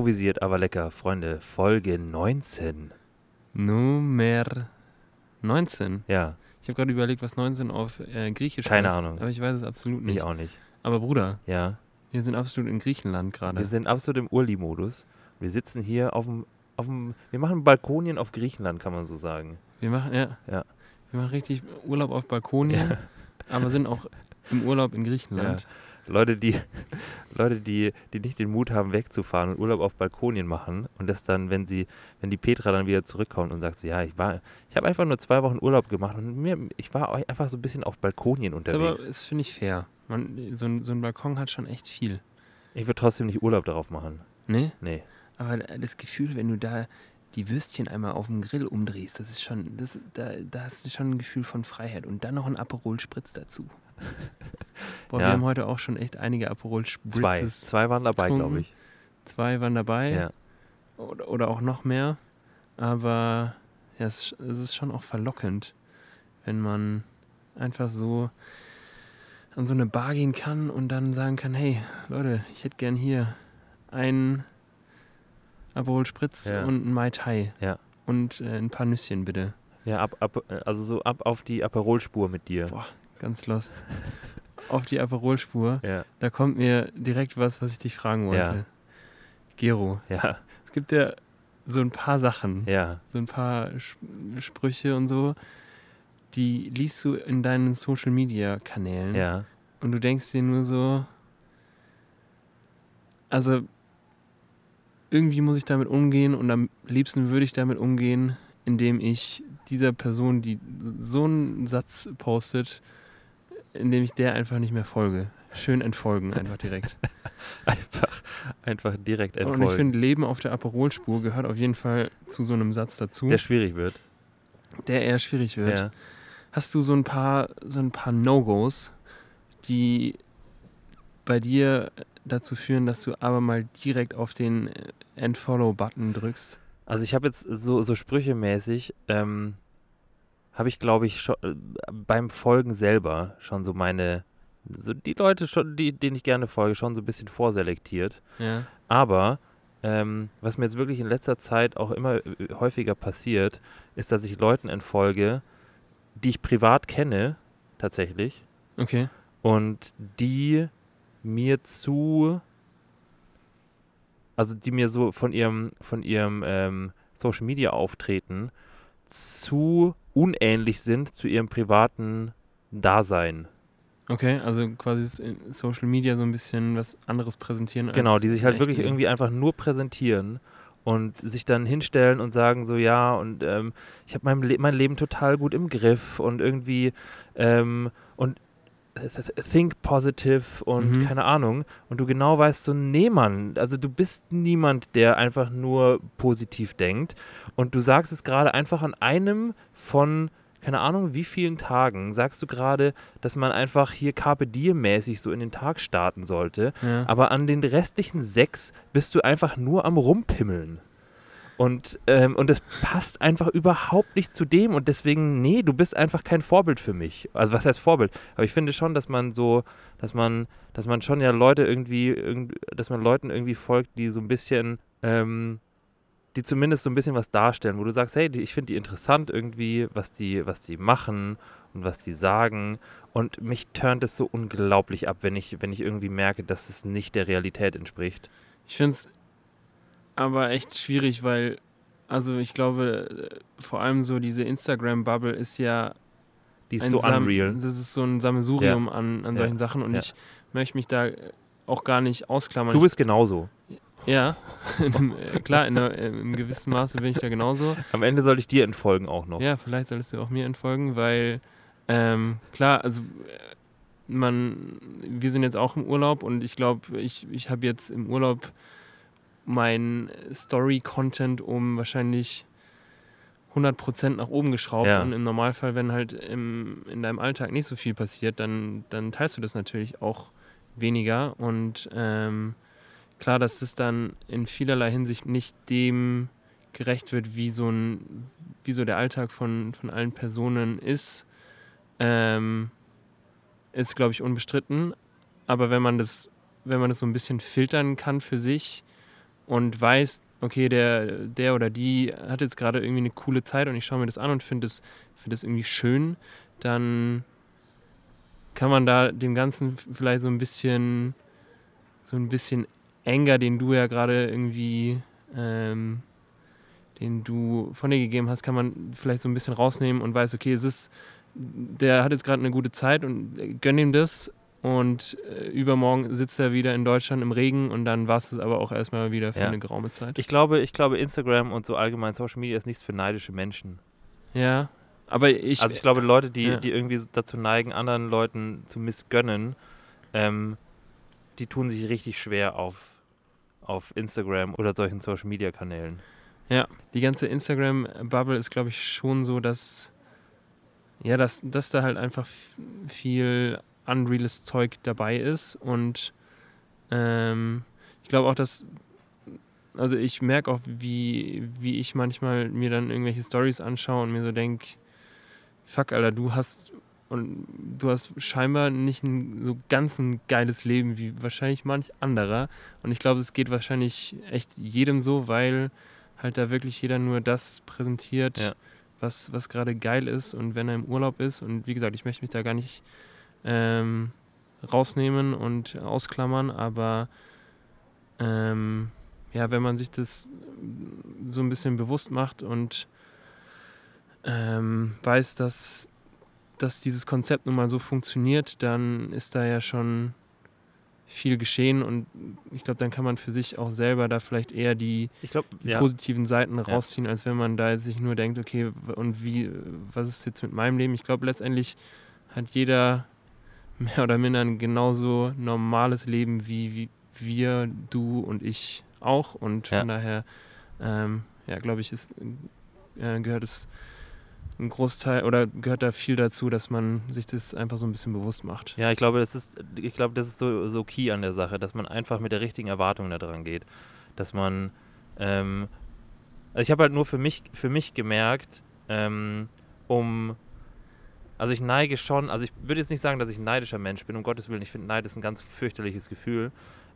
Improvisiert, aber lecker, Freunde. Folge 19. Nummer 19. Ja, Ich habe gerade überlegt, was 19 auf äh, Griechisch Keine heißt. Ahnung. Aber ich weiß es absolut nicht. ich auch nicht. Aber Bruder, Ja, wir sind absolut in Griechenland gerade. wir sind absolut im Urli-Modus. Wir sitzen hier auf dem, auf dem, wir machen Balkonien auf Griechenland, kann man so sagen. Wir machen, ja, Ja. wir machen richtig Urlaub auf Balkonien, aber sind auch im Urlaub in Griechenland. Leute, die, Leute, die, die nicht den Mut haben, wegzufahren und Urlaub auf Balkonien machen und das dann, wenn sie, wenn die Petra dann wieder zurückkommt und sagt so, ja, ich war, ich habe einfach nur zwei Wochen Urlaub gemacht und mir, ich war einfach so ein bisschen auf Balkonien Das unterwegs. das finde ich fair. Man, so, ein, so ein Balkon hat schon echt viel. Ich würde trotzdem nicht Urlaub darauf machen. Ne? Nee. Aber das Gefühl, wenn du da die Würstchen einmal auf dem Grill umdrehst, das ist schon, das, da, da hast du schon ein Gefühl von Freiheit. Und dann noch ein Aperol Spritz dazu. Boah, Ja. wir haben heute auch schon echt einige Aperol Zwei. Spritzes. Zwei waren dabei, glaube ich. Zwei waren dabei. Ja. Oder, oder auch noch mehr. Aber ja, es, es ist schon auch verlockend, wenn man einfach so an so eine Bar gehen kann und dann sagen kann, hey Leute, ich hätte gern hier einen Aperol Spritz Ja. und einen Mai Tai. Ja. Und äh, ein paar Nüsschen bitte. Ja, ab, ab, also so ab auf die Aperol-Spur mit dir. Boah. Ganz lost. Auf die Aperol-Spur. Ja, Da kommt mir direkt was, was ich dich fragen wollte. Ja. Gero, ja, es gibt ja so ein paar Sachen, ja. so ein paar Sprüche und so, die liest du in deinen Social Media Kanälen Ja, und du denkst dir nur so, also irgendwie muss ich damit umgehen und am liebsten würde ich damit umgehen, indem ich dieser Person, die so einen Satz postet, indem ich der einfach nicht mehr folge. Schön entfolgen, einfach direkt. einfach, einfach direkt Und ich entfolgen. finde, Leben auf der Aperolspur gehört auf jeden Fall zu so einem Satz dazu, Der schwierig wird. der eher schwierig wird. Ja. Hast du so ein paar, so ein paar No-Gos, die bei dir dazu führen, dass du aber mal direkt auf den Entfollow-Button drückst? Also ich habe jetzt so, so sprüchemäßig, ähm, habe ich glaube ich schon äh, beim Folgen selber schon so meine, so die Leute schon, die, denen ich gerne folge, schon so ein bisschen vorselektiert. Ja. Aber ähm, was mir jetzt wirklich in letzter Zeit auch immer äh, häufiger passiert, ist, dass ich Leuten entfolge, die ich privat kenne, tatsächlich, Okay. und die mir zu, also die mir so von ihrem, von ihrem ähm, Social Media Auftreten zu unähnlich sind zu ihrem privaten Dasein. Okay, also quasi in Social Media so ein bisschen was anderes präsentieren. als Genau, die sich halt wirklich irgendwie einfach nur präsentieren und sich dann hinstellen und sagen so, ja, und ähm, ich habe mein, Le mein Leben total gut im Griff und irgendwie ähm, und think positive und Mhm. keine Ahnung. Und du genau weißt so, nee, Mann, also du bist niemand, der einfach nur positiv denkt. Und du sagst es gerade einfach an einem von keine Ahnung, wie vielen Tagen sagst du gerade, dass man einfach hier Carpe Diem mäßig so in den Tag starten sollte. Ja. Aber an den restlichen sechs bist du einfach nur am Rumpimmeln. Und, ähm, und das passt einfach überhaupt nicht zu dem. Und deswegen, nee, du bist einfach kein Vorbild für mich. Also was heißt Vorbild? Aber ich finde schon, dass man so, dass man, dass man schon ja Leute irgendwie, irgend, dass man Leuten irgendwie folgt, die so ein bisschen, ähm, die zumindest so ein bisschen was darstellen, wo du sagst, hey, ich finde die interessant irgendwie, was die, was die machen und was die sagen. Und mich turnt es so unglaublich ab, wenn ich, wenn ich irgendwie merke, dass es nicht der Realität entspricht. Ich finde es aber echt schwierig, weil, also ich glaube, äh, vor allem so diese Instagram-Bubble ist ja Die ist so Sam- unreal. Das ist so ein Sammelsurium an, an Ja. solchen Sachen und Ja. ich möchte mich da auch gar nicht ausklammern. Du bist genauso. ja, äh, klar, in einer, im gewissen Maße bin ich da genauso. Am Ende soll ich dir entfolgen auch noch. Ja, vielleicht solltest du auch mir entfolgen, weil ähm, klar, also äh, man, wir sind jetzt auch im Urlaub und ich glaube, ich, ich habe jetzt im Urlaub mein Story-Content um wahrscheinlich 100% nach oben geschraubt Ja. und im Normalfall, wenn halt im, in deinem Alltag nicht so viel passiert, dann, dann teilst du das natürlich auch weniger und ähm, klar, dass das dann in vielerlei Hinsicht nicht dem gerecht wird, wie so ein, wie so der Alltag von, von allen Personen ist. ähm, ist, glaube ich, unbestritten. Aber wenn man das, wenn man das so ein bisschen filtern kann für sich und weiß, okay, der, der oder die hat jetzt gerade irgendwie eine coole Zeit und ich schaue mir das an und finde das, find das irgendwie schön, dann kann man da dem Ganzen vielleicht so ein bisschen, so ein bisschen Anger, den du ja gerade irgendwie, ähm, den du von dir gegeben hast, kann man vielleicht so ein bisschen rausnehmen und weiß, okay, es ist, der hat jetzt gerade eine gute Zeit und gönn ihm das und äh, übermorgen sitzt er wieder in Deutschland im Regen und dann war es aber auch erstmal wieder für Ja. eine geraume Zeit. Ich glaube, ich glaube, Instagram und so allgemein Social Media ist nichts für neidische Menschen. ja, aber ich, also ich glaube, Leute, die, ja. die irgendwie dazu neigen, anderen Leuten zu missgönnen, ähm, die tun sich richtig schwer auf, auf Instagram oder solchen Social Media Kanälen. Ja, die ganze Instagram-Bubble ist, glaube ich, schon so, dass, ja, dass, dass da halt einfach viel unreales Zeug dabei ist. Und ähm, ich glaube auch, dass, also ich merke auch, wie, wie ich manchmal mir dann irgendwelche Stories anschaue und mir so denke, fuck, Alter, du hast und du hast scheinbar nicht ein so ganz ein geiles Leben wie wahrscheinlich manch anderer. Und ich glaube, es geht wahrscheinlich echt jedem so, weil halt da wirklich jeder nur das präsentiert, Ja. was, was gerade geil ist und wenn er im Urlaub ist. Und wie gesagt, ich möchte mich da gar nicht ähm, rausnehmen und ausklammern, aber ähm, ja, wenn man sich das so ein bisschen bewusst macht und ähm, weiß, dass, dass dieses Konzept nun mal so funktioniert, dann ist da ja schon viel geschehen und ich glaube, dann kann man für sich auch selber da vielleicht eher die, Ich glaube, die ja, positiven Seiten rausziehen, als wenn man da jetzt sich nur denkt, okay, und wie, was ist jetzt mit meinem Leben? Ich glaube, letztendlich hat jeder mehr oder minder ein genauso normales Leben wie, wie wir, du und ich auch. Und von daher, ähm, ja, glaube ich, ist, äh, gehört es ein Großteil oder gehört da viel dazu, dass man sich das einfach so ein bisschen bewusst macht. ja, ich glaube, das ist, ich glaube, das ist so, so key an der Sache, dass man einfach mit der richtigen Erwartung da dran geht. Dass man, ähm, also ich habe halt nur für mich, für mich gemerkt, ähm, um, also ich neige schon, also ich würde jetzt nicht sagen, dass ich ein neidischer Mensch bin, um Gottes Willen, ich finde Neid ist ein ganz fürchterliches Gefühl.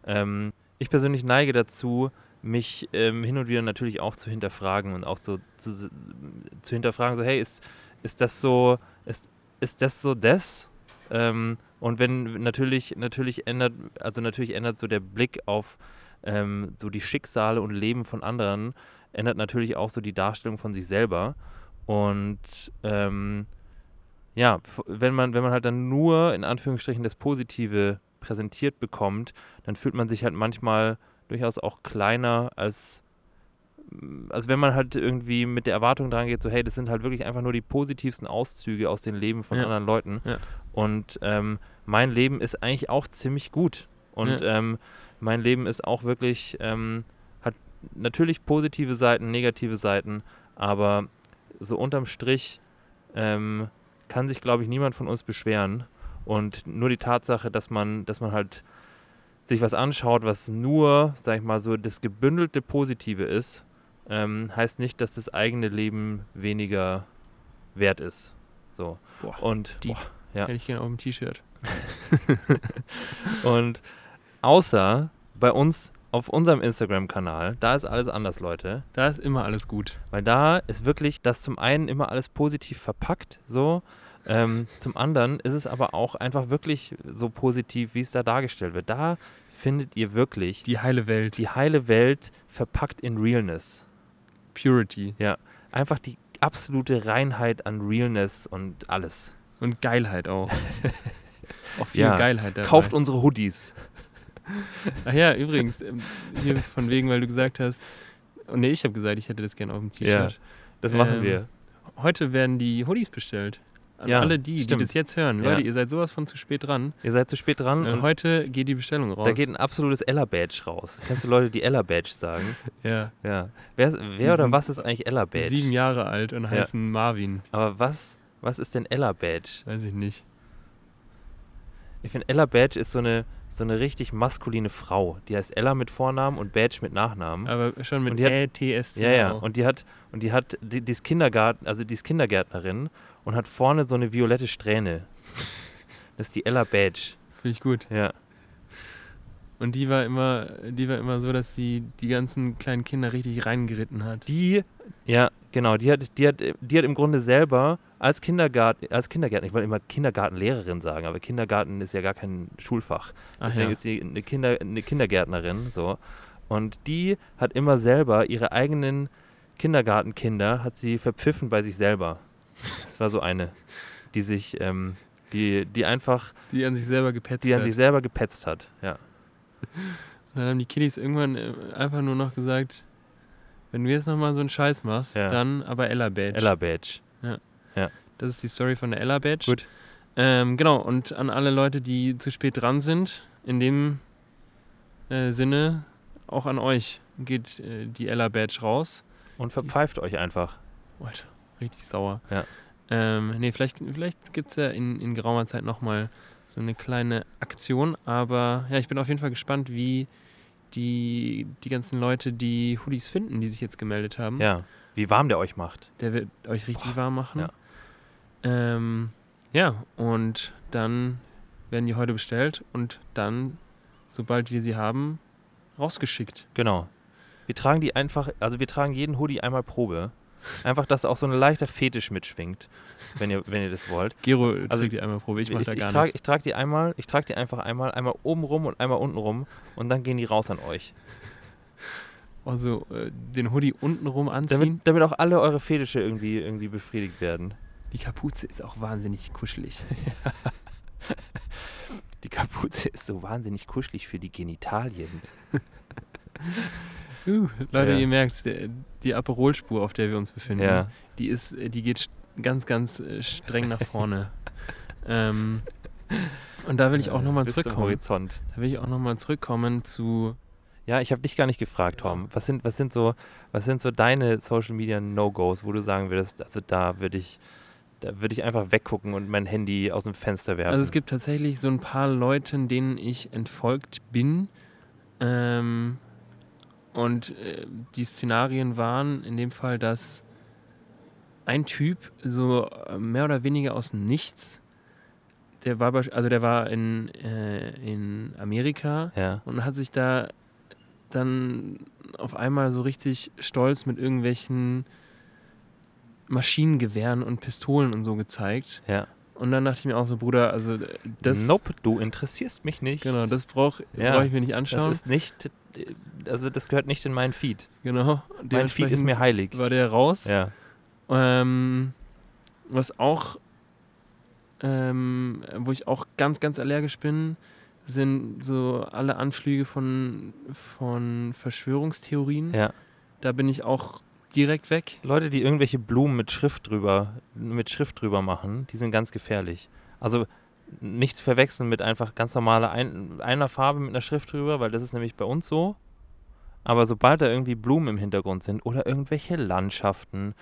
Ähm, ich persönlich neige dazu, mich ähm, hin und wieder natürlich auch zu hinterfragen und auch so zu, zu hinterfragen, so hey, ist, ist das so, ist, ist das so das? Ähm, und wenn natürlich, natürlich ändert, also natürlich ändert so der Blick auf ähm, so die Schicksale und Leben von anderen, ändert natürlich auch so die Darstellung von sich selber. Und ähm, ja, wenn man, wenn man halt dann nur in Anführungsstrichen das Positive präsentiert bekommt, dann fühlt man sich halt manchmal durchaus auch kleiner als also wenn man halt irgendwie mit der Erwartung dran geht, so hey, das sind halt wirklich einfach nur die positivsten Auszüge aus den Leben von Ja. anderen Leuten. Ja. Und ähm, mein Leben ist eigentlich auch ziemlich gut. Und ähm, mein Leben ist auch wirklich, ähm, hat natürlich positive Seiten, negative Seiten, aber so unterm Strich ähm, kann sich, glaube ich, niemand von uns beschweren. Und nur die Tatsache, dass man, dass man halt sich was anschaut, was nur, sag ich mal, so das gebündelte Positive ist, ähm, heißt nicht, dass das eigene Leben weniger wert ist. So. Boah, Und, deep. boah, ja. Hätte ich gerne auf dem T-Shirt. und außer bei uns auf unserem Instagram-Kanal, da ist alles anders, Leute. Da ist immer alles gut. Weil da ist wirklich das zum einen immer alles positiv verpackt, so. Ähm, zum anderen ist es aber auch einfach wirklich so positiv, wie es da dargestellt wird. Da findet ihr wirklich Die heile Welt. die heile Welt verpackt in Realness. Purity. Einfach die absolute Reinheit an Realness und alles. Und Geilheit auch. auch viel Ja. Geilheit dabei. Kauft unsere Hoodies. Ach ja, übrigens, ähm, hier von wegen, weil du gesagt hast, oh nee, ich habe gesagt, ich hätte das gerne auf dem T-Shirt. Das machen Ähm, wir. Heute werden die Hoodies bestellt. An Ja, alle die, stimmt. die das jetzt hören. Ja. Leute, ihr seid sowas von zu spät dran. Ihr seid zu spät dran. Und heute geht die Bestellung raus. da geht ein absolutes Ella-Badge raus. Kennst du Leute, die Ella-Badge sagen? ja, Ja. Wer, wer oder was ist eigentlich Ella-Badge? sieben Jahre alt und heißen Marvin. Aber was, was ist denn Ella-Badge? Weiß ich nicht. Ich finde, Ella Badge ist so eine, so eine richtig maskuline Frau. Die heißt Ella mit Vornamen und Badge mit Nachnamen. Aber schon mit LTSC. Ja, ja. Und die hat, und die hat, die, die ist Kindergarten, also die ist Kindergärtnerin und hat vorne so eine violette Strähne. Das ist die Ella Badge. Finde ich gut. Ja. Und die war immer, die war immer so, dass sie die ganzen kleinen Kinder richtig reingeritten hat. Die, ja, genau, die hat, die hat, die hat im Grunde selber als Kindergarten, als Kindergärtner, ich wollte immer Kindergartenlehrerin sagen, aber Kindergarten ist ja gar kein Schulfach. Ach Deswegen ja. ist sie eine, Kinder, eine Kindergärtnerin, so. Und die hat immer selber ihre eigenen Kindergartenkinder, hat sie verpfiffen bei sich selber. Das war so eine, die sich, ähm, die, die einfach, Die an sich selber gepetzt die an hat. sich selber gepetzt hat. Ja. Und dann haben die Kiddies irgendwann äh, einfach nur noch gesagt, wenn du jetzt nochmal so einen Scheiß machst, Ja. dann aber Ella Badge. Ella Badge. Das ist die Story von der Ella Badge. Gut. Ähm, genau, und an alle Leute, die zu spät dran sind, in dem äh, Sinne auch an euch geht äh, die Ella Badge raus. Und verpfeift euch einfach. Alter, richtig sauer. Ja. Ähm, nee, vielleicht, vielleicht gibt es ja in, in geraumer Zeit nochmal so eine kleine Aktion, aber ja, ich bin auf jeden Fall gespannt, wie die, die ganzen Leute die Hoodies finden, die sich jetzt gemeldet haben. Ja. Wie warm der euch macht. Der wird euch richtig warm machen. ja. Ähm, ja, und dann werden die heute bestellt und dann, sobald wir sie haben, rausgeschickt. Genau. Wir tragen die einfach, also wir tragen jeden Hoodie einmal Probe. Einfach, dass auch so ein leichter Fetisch mitschwingt, wenn ihr, wenn ihr das wollt. Gero Also, die einmal Probe, ich mach ich, da ich gar trage nichts. ich trag die einmal, ich trage die einfach einmal, einmal oben rum und einmal unten rum und dann gehen die raus an euch. Also äh, den Hoodie untenrum anziehen. Damit, damit auch alle eure Fetische irgendwie, irgendwie befriedigt werden. Die Kapuze ist auch wahnsinnig kuschelig. Die Kapuze ist so wahnsinnig kuschelig für die Genitalien. Leute, Ja. ihr merkt, die Aperolspur, auf der wir uns befinden, Ja. die ist, äh, die geht ganz, ganz äh, streng nach vorne. ähm, und da will ich auch nochmal Bis zum zurückkommen. Horizont. Da will ich auch nochmal zurückkommen zu Ja, ich habe dich gar nicht gefragt, Tom. Was sind, was sind so, was sind so deine Social Media No-Gos, wo du sagen würdest, also da würde ich, da würde ich einfach weggucken und mein Handy aus dem Fenster werfen. Also es gibt tatsächlich so ein paar Leuten, denen ich entfolgt bin. Ähm, und äh, die Szenarien waren in dem Fall, dass ein Typ so äh, mehr oder weniger aus dem Nichts, der war, also der war in, äh, in Amerika ja, und hat sich da dann auf einmal so richtig stolz mit irgendwelchen Maschinengewehren und Pistolen und so gezeigt. ja. Und dann dachte ich mir auch so, Bruder, also das. nope, du interessierst mich nicht. Genau, das brauche Ja, brauch ich mir nicht Das anschauen. ist nicht, also das gehört nicht in meinen Feed. genau. Mein Feed ist mir heilig. War der raus. Ja, Ähm, was auch, ähm, wo ich auch ganz, ganz allergisch bin, sind so alle Anflüge von, von Verschwörungstheorien. ja. Da bin ich auch direkt weg. Leute, die irgendwelche Blumen mit Schrift drüber, mit Schrift drüber machen, die sind ganz gefährlich. Also nichts verwechseln mit einfach ganz normaler ein, einer Farbe mit einer Schrift drüber, weil das ist nämlich bei uns so. Aber sobald da irgendwie Blumen im Hintergrund sind oder irgendwelche Landschaften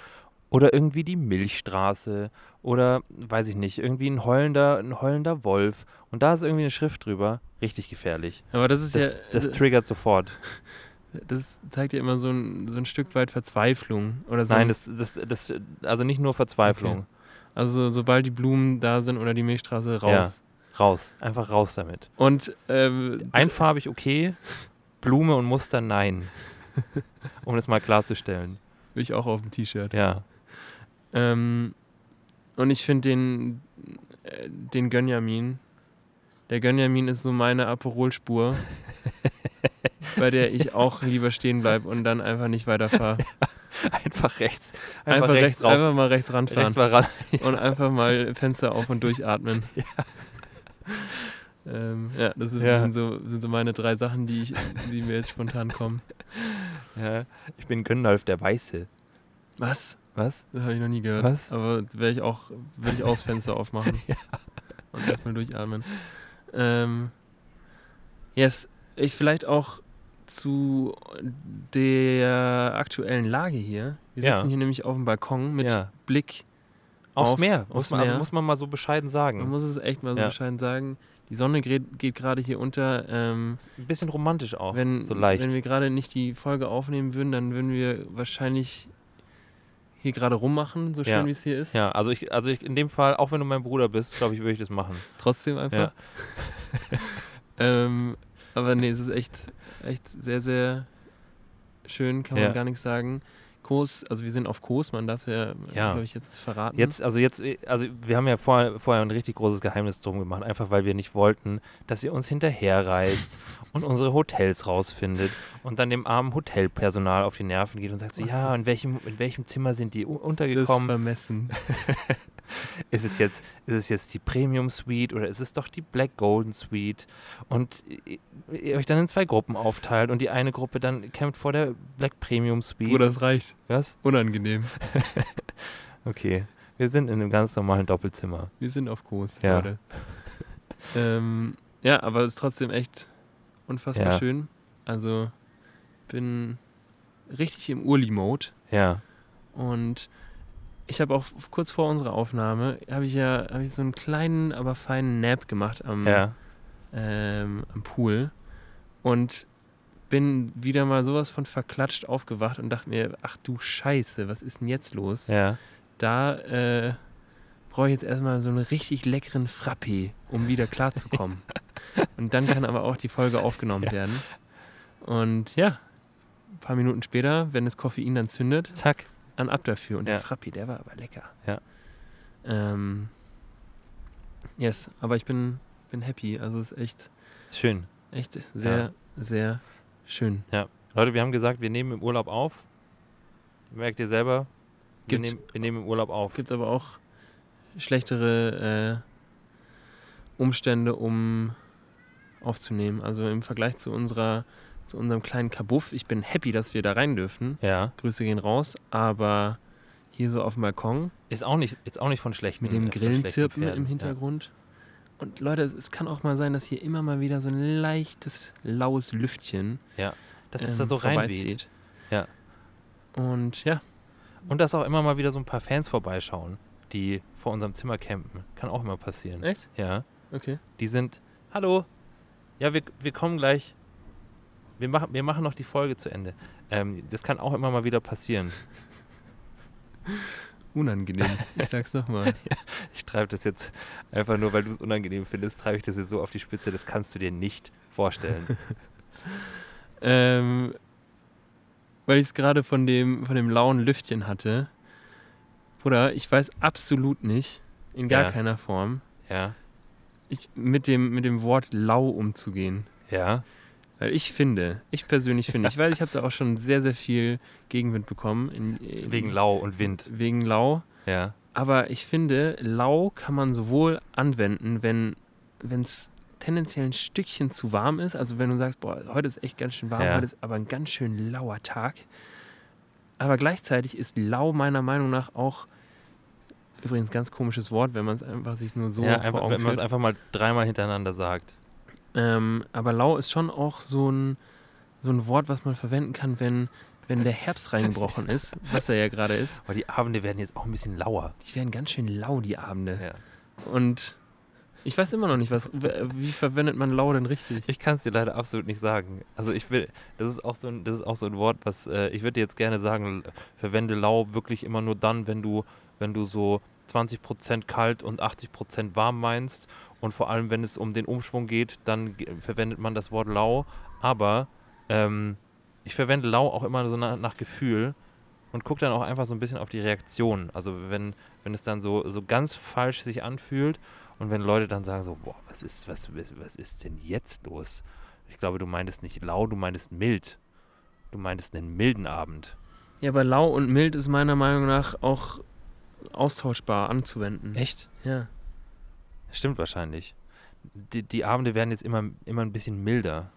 oder irgendwie die Milchstraße oder weiß ich nicht, irgendwie ein heulender, ein heulender Wolf und da ist irgendwie eine Schrift drüber, richtig gefährlich. Aber das ist Das, ja, das triggert sofort. das zeigt ja immer so ein, so ein Stück weit Verzweiflung. Oder so Nein, das, das, das, also nicht nur Verzweiflung. Also sobald die Blumen da sind oder die Milchstraße raus. Raus, einfach raus damit. Und ähm, Einfarbig okay, Blume und Muster nein. um das mal klarzustellen. will ich auch auf dem T-Shirt. Ja, Ähm, und ich finde den, äh, den Gönjamin, der Gönjamin ist so meine Aperolspur, bei der ich auch lieber stehen bleibe und dann einfach nicht weiterfahre. einfach rechts. Einfach, Einfach, rechts, rechts, raus. einfach mal rechts ranfahren rechts mal ran. und einfach mal Fenster auf und durchatmen. Ähm, ja, das sind, Ja. Sind, so, sind so meine drei Sachen, die, ich, die mir jetzt spontan kommen. Ja, ich bin Gandalf der Weiße. Was? Was? Das habe ich noch nie gehört. Was? Aber werde ich auch, würde ich auch das Fenster aufmachen. Und erstmal durchatmen. Ähm, yes, ich vielleicht auch zu der aktuellen Lage hier. Wir Ja. sitzen hier nämlich auf dem Balkon mit Ja. Blick Aufs Auf- Meer. aufs Muss man, also Meer. muss man mal so bescheiden Man sagen. muss es echt mal so Ja. bescheiden sagen. Die Sonne geht, geht gerade hier unter. Ähm, Ist Ein bisschen romantisch auch. wenn, so leicht. wenn wir gerade nicht die Folge aufnehmen würden, dann würden wir wahrscheinlich hier gerade rummachen, so schön Ja. wie es hier ist. ja, also ich, also ich in dem Fall, auch wenn du mein Bruder bist, glaube ich, würde ich das machen. Trotzdem einfach. Ja. ähm, aber nee, es ist echt, echt sehr, sehr schön, kann man Ja. gar nichts sagen. Kos, also wir sind auf Kos, man darf ja, Ja. glaube ich, jetzt verraten. Jetzt, also jetzt, also wir haben ja vorher, vorher ein richtig großes Geheimnis drum gemacht, einfach weil wir nicht wollten, dass ihr uns hinterherreist und unsere Hotels rausfindet und dann dem armen Hotelpersonal auf die Nerven geht und sagt so, Was ja, in welchem, in welchem Zimmer sind die u- das untergekommen? vermessen. Ist es jetzt, ist es jetzt die Premium Suite oder ist es doch die Black Golden Suite? Und ihr- euch dann in zwei Gruppen aufteilt und die eine Gruppe dann kämpft vor der Black Premium Suite. Bruder, das reicht. Was? Unangenehm. Okay. Wir sind in einem ganz normalen Doppelzimmer. Wir sind auf Kurs, Ja. Leute. ähm, ja, aber es ist trotzdem echt unfassbar Ja. schön. Also bin richtig im Urli-Mode Ja. und ich habe auch kurz vor unserer Aufnahme habe ich ja habe ich so einen kleinen, aber feinen Nap gemacht am, Ja. ähm, am Pool und bin wieder mal sowas von verklatscht aufgewacht und dachte mir, ach du Scheiße, was ist denn jetzt los? Ja. da äh, brauche ich jetzt erstmal so einen richtig leckeren Frappé, um wieder klarzukommen. und dann kann aber auch die Folge aufgenommen Ja. werden. Und ja, ein paar Minuten später, wenn das Koffein dann zündet, Zack. Dann ab dafür. Und Ja. der Frappé, der war aber lecker. Ja. Ähm, yes, aber ich bin, bin happy. Also es ist echt, Schön. echt sehr, sehr schön. Leute, wir haben gesagt, wir nehmen im Urlaub auf. Merkt ihr selber? Wir, Gibt- nehmen, wir nehmen im Urlaub auf. gibt aber auch schlechtere äh, Umstände, um aufzunehmen. Also im Vergleich zu unserer zu unserem kleinen Kabuff. Ich bin happy, dass wir da rein dürfen. Ja. Grüße gehen raus, aber hier so auf dem Balkon Ist auch nicht, ist auch nicht von schlechten mit dem äh, Grillenzirpen im Hintergrund. Und Leute, es, es kann auch mal sein, dass hier immer mal wieder so ein leichtes, laues Lüftchen Ja. Dass es ähm, da so reinweht. Ja. Und ja, Und dass auch immer mal wieder so ein paar Fans vorbeischauen, die vor unserem Zimmer campen. Kann auch immer passieren. Echt? Ja. okay. Die sind, hallo, ja, wir, wir kommen gleich. Wir machen, wir machen noch die Folge zu Ende. Ähm, das kann auch immer mal wieder passieren. Unangenehm. Ich sag's nochmal. Ich treibe das jetzt einfach nur, weil du es unangenehm findest, treibe ich das jetzt so auf die Spitze. Das kannst du dir nicht vorstellen. Ähm, weil ich es gerade von dem, von dem lauen Lüftchen hatte. Bruder, ich weiß absolut nicht, in gar Ja. keiner Form, ja. ich, mit, dem, mit dem Wort lau umzugehen. Ja. Weil ich finde, ich persönlich finde, ich weiß, ich habe da auch schon sehr, sehr viel Gegenwind bekommen. In, in, Wegen Lau und Wind. Wegen lau. Ja. Aber ich finde, lau kann man sowohl anwenden, wenn es tendenziell ein Stückchen zu warm ist. Also wenn du sagst, boah, heute ist echt ganz schön warm, Ja. heute ist aber ein ganz schön lauer Tag. Aber gleichzeitig ist lau meiner Meinung nach auch übrigens ganz komisches Wort, wenn man es einfach sich nur so ja, vor einfach, wenn man es einfach mal dreimal hintereinander sagt. Ähm, aber lau ist schon auch so ein, so ein Wort, was man verwenden kann, wenn, wenn der Herbst reingebrochen ist, was er ja gerade ist. Aber die Abende werden jetzt auch ein bisschen lauer. Die werden ganz schön lau, die Abende. Ja. Und ich weiß immer noch nicht, was, wie verwendet man lau denn richtig? Ich kann es dir leider absolut nicht sagen. Also ich will, das ist auch so ein, das ist auch so ein Wort, was äh, ich würde dir jetzt gerne sagen, verwende lau wirklich immer nur dann, wenn du, wenn du so 20% kalt und 80% warm meinst. Und vor allem, wenn es um den Umschwung geht, dann verwendet man das Wort lau. Aber ähm, ich verwende lau auch immer so nach, nach Gefühl und gucke dann auch einfach so ein bisschen auf die Reaktion. Also wenn, wenn es dann so, so ganz falsch sich anfühlt und wenn Leute dann sagen so, boah, was ist, was, was ist denn jetzt los? Ich glaube, du meintest nicht lau, du meintest mild. Du meintest einen milden Abend. Ja, aber lau und mild ist meiner Meinung nach auch austauschbar anzuwenden. Echt? Ja. Stimmt wahrscheinlich. Die, die Abende werden jetzt immer, immer ein bisschen milder.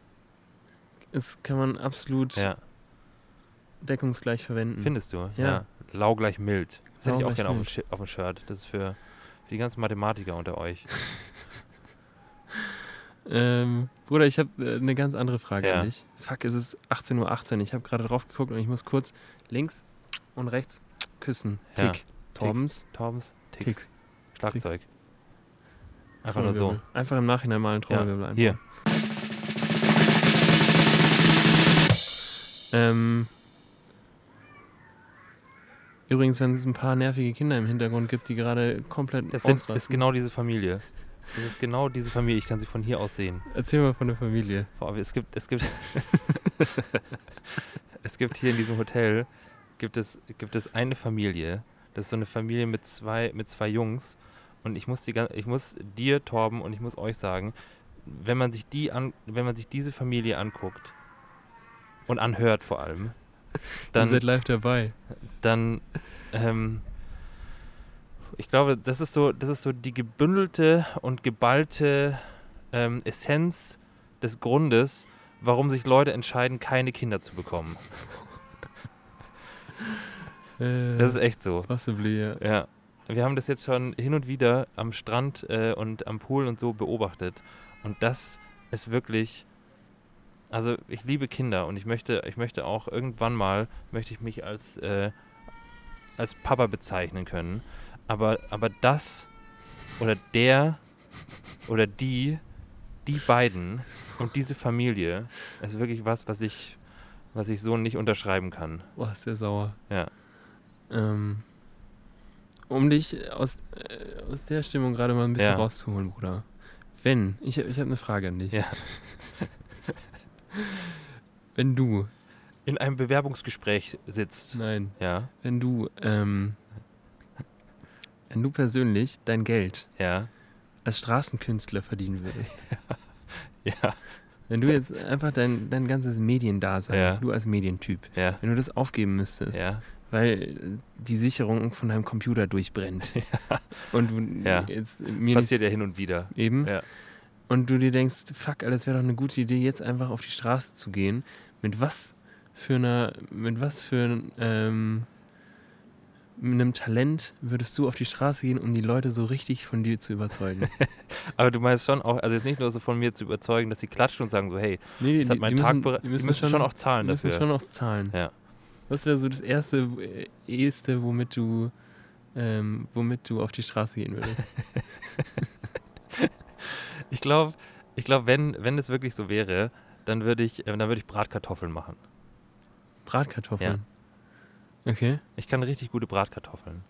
Das kann man absolut Ja, deckungsgleich verwenden. findest du? Ja. Lau gleich mild. Das hätte Lau ich auch gerne auf auf dem Shirt. Das ist für, für die ganzen Mathematiker unter euch. Ähm, Bruder, ich habe äh, eine ganz andere Frage Ja. an dich. Fuck, es ist 18.18 Uhr. Ich habe gerade drauf geguckt und ich muss kurz links und rechts küssen. Ja. Tick. Torbens, Torbens, Ticks. Ticks. Schlagzeug. Einfach nur so. Einfach im Nachhinein mal einen Trommelwirbel Ja, einbauen. hier. Ähm, übrigens, wenn es ein paar nervige Kinder im Hintergrund gibt, die gerade komplett Das sind, ist genau diese Familie. Das ist genau diese Familie. Ich kann sie von hier aus sehen. Erzähl mal von der Familie. Boah, es gibt, es gibt, es gibt hier in diesem Hotel gibt es, gibt es eine Familie. Das ist so eine Familie mit zwei, mit zwei Jungs. Und ich muss, die, ich muss dir, Torben, und ich muss euch sagen, wenn man sich die an, wenn man sich diese Familie anguckt und anhört vor allem, Dann, dann, Ihr seid live dabei. dann ähm, ich glaube, das ist so, das ist so die gebündelte und geballte ähm, Essenz des Grundes, warum sich Leute entscheiden, keine Kinder zu bekommen. Äh, Das ist echt so. possibly, ja. Ja. Wir haben das jetzt schon hin und wieder am Strand äh, und am Pool und so beobachtet. Und das ist wirklich. Also ich liebe Kinder und ich möchte, ich möchte auch irgendwann mal, möchte ich mich als, äh, als Papa bezeichnen können. Aber, aber das oder der oder die, die beiden und diese Familie ist wirklich was, was ich, was ich so nicht unterschreiben kann. Boah, ist der sauer. Ja. Ähm, um dich aus, äh, aus der Stimmung gerade mal ein bisschen Ja. rauszuholen, Bruder. Wenn, ich, ich habe eine Frage an dich. Ja. Wenn du, In einem Bewerbungsgespräch sitzt. nein, Ja, wenn du, ähm, wenn du persönlich dein Geld ja, als Straßenkünstler verdienen würdest, ja, wenn du jetzt einfach dein, dein ganzes Mediendasein, Ja. du als Medientyp, ja, wenn du das aufgeben müsstest, ja, weil äh, die Sicherung von deinem Computer durchbrennt und du Ja. jetzt mir passiert ja hin und wieder. eben Ja. und du dir denkst, fuck, das wäre doch eine gute Idee, jetzt einfach auf die Straße zu gehen. Mit was für einer, mit was für ähm, mit einem Talent würdest du auf die Straße gehen, um die Leute so richtig von dir zu überzeugen? Aber du meinst schon auch, also jetzt nicht nur so von mir zu überzeugen, dass sie klatschen und sagen so, hey, nee, das hat mein Tag bere- Die müssen, schon auch zahlen die müssen dafür. schon auch zahlen. Ja. Was wäre so das erste, äh, eheste, womit du, ähm, womit du auf die Straße gehen würdest? Ich glaube, ich glaub, wenn, wenn es wirklich so wäre, dann würde ich, äh, dann würde ich Bratkartoffeln machen. Bratkartoffeln. Okay. Ich kann richtig gute Bratkartoffeln.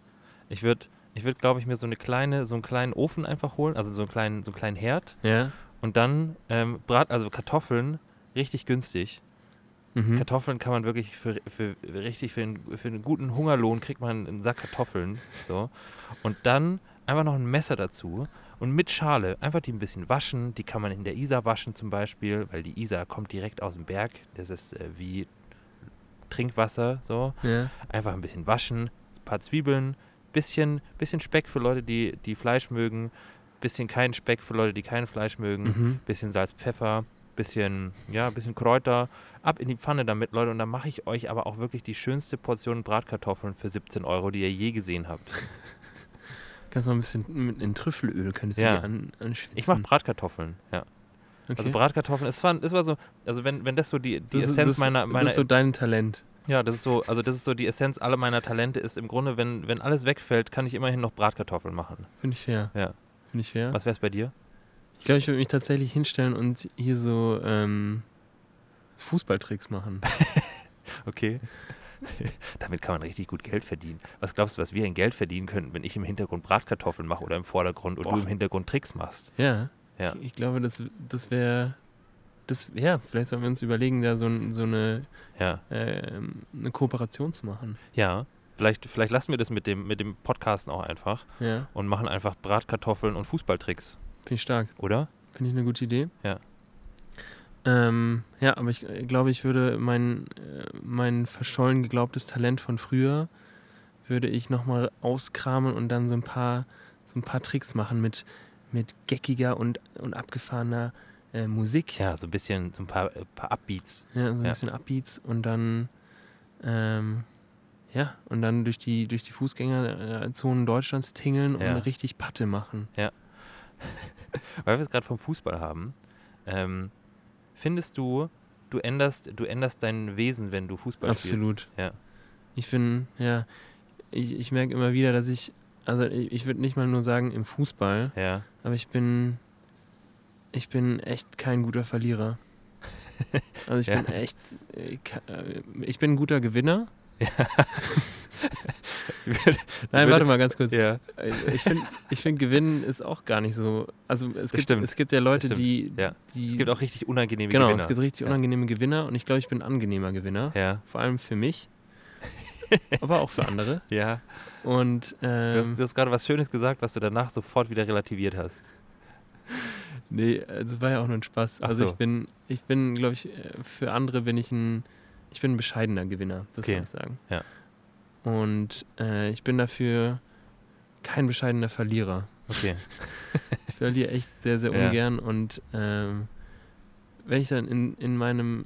Ich würde, ich würde, glaube ich, mir so eine kleine, so einen kleinen Ofen einfach holen, also so einen kleinen, so einen kleinen Herd Ja. und dann ähm, Brat, also Kartoffeln richtig günstig. Mhm. Kartoffeln kann man wirklich für, für richtig für einen, für einen guten Hungerlohn kriegt man einen Sack Kartoffeln. So. Und dann einfach noch ein Messer dazu und mit Schale einfach die ein bisschen waschen. Die kann man in der Isar waschen zum Beispiel, weil die Isar kommt direkt aus dem Berg. Das ist äh, wie Trinkwasser. So. Ja. Einfach ein bisschen waschen, ein paar Zwiebeln, bisschen, bisschen Speck für Leute, die, die Fleisch mögen, bisschen keinen Speck für Leute, die kein Fleisch mögen Mhm. bisschen Salz, Pfeffer, bisschen, ja, bisschen Kräuter, ab in die Pfanne damit, Leute. Und dann mache ich euch aber auch wirklich die schönste Portion Bratkartoffeln für 17 Euro, die ihr je gesehen habt. Kannst noch ein bisschen mit in Trüffelöl könntest du Ja. an, anschwitzen. Ich mache Bratkartoffeln, ja. okay. Also Bratkartoffeln, es war, es war so, also wenn, wenn das so die, die das ist, Essenz das, meiner, meiner das ist so dein Talent. ja, das ist so, also das ist so die Essenz aller meiner Talente ist im Grunde, wenn, wenn alles wegfällt, kann ich immerhin noch Bratkartoffeln machen. Finde ich fair. Ja. Finde ich fair. Was wär's bei dir? Ich glaube, ich würde mich tatsächlich hinstellen und hier so ähm, Fußballtricks machen. Okay. Damit kann man richtig gut Geld verdienen. Was glaubst du, was wir in Geld verdienen könnten, wenn ich im Hintergrund Bratkartoffeln mache oder im Vordergrund und Boah. du im Hintergrund Tricks machst? Ja. Ja. Ich, ich glaube, das, das wäre. Das, ja, vielleicht sollen wir uns überlegen, da so, so eine, Ja. ähm, eine Kooperation zu machen. Ja. Vielleicht, vielleicht lassen wir das mit dem, mit dem Podcasten auch einfach Ja, und machen einfach Bratkartoffeln und Fußballtricks, finde ich stark. oder? Finde ich eine gute Idee. Ja. Ähm, ja, aber ich äh, glaube, ich würde mein, äh, mein verschollen geglaubtes Talent von früher würde ich nochmal auskramen und dann so ein paar, so ein paar Tricks machen mit, mit geckiger und, und abgefahrener äh, Musik. Ja, so ein bisschen, so ein paar, äh, paar Upbeats. Ja, so ein Ja. bisschen Upbeats und dann ähm, ja, und dann durch die, durch die Fußgängerzonen Deutschlands tingeln Ja. und richtig Patte machen. Weil wir es gerade vom Fußball haben. Ähm, findest du, du änderst, du änderst dein Wesen, wenn du Fußball spielst? Absolut. Ja. Ich bin, ja, ich, ich merke immer wieder, dass ich also ich, ich würde nicht mal nur sagen im Fußball, Ja. aber ich bin, ich bin echt kein guter Verlierer. Also ich Ja. bin echt, ich, äh, ich bin ein guter Gewinner. Nein, Würde- warte mal ganz kurz. ja. Ich finde, ich find, Gewinnen ist auch gar nicht so. Also es gibt, stimmt. es gibt ja Leute, die, Ja. die Es gibt auch richtig unangenehme genau, Gewinner. es gibt richtig Ja. unangenehme Gewinner und ich glaube, ich bin ein angenehmer Gewinner. ja. Vor allem für mich, aber auch für andere. Ja. Und Du ähm, hast, du hast gerade was Schönes gesagt, was du danach sofort wieder relativiert hast. nee, äh, das war ja auch nur ein Spaß. Ach Also so. ich bin, ich bin, glaube ich, äh, für andere bin ich ein, ich bin ein bescheidener Gewinner, das Okay. muss ich sagen. Ja. Und äh, ich bin dafür kein bescheidener Verlierer. Okay. Ich verliere echt sehr, sehr Ja. ungern und ähm, wenn ich dann in, in meinem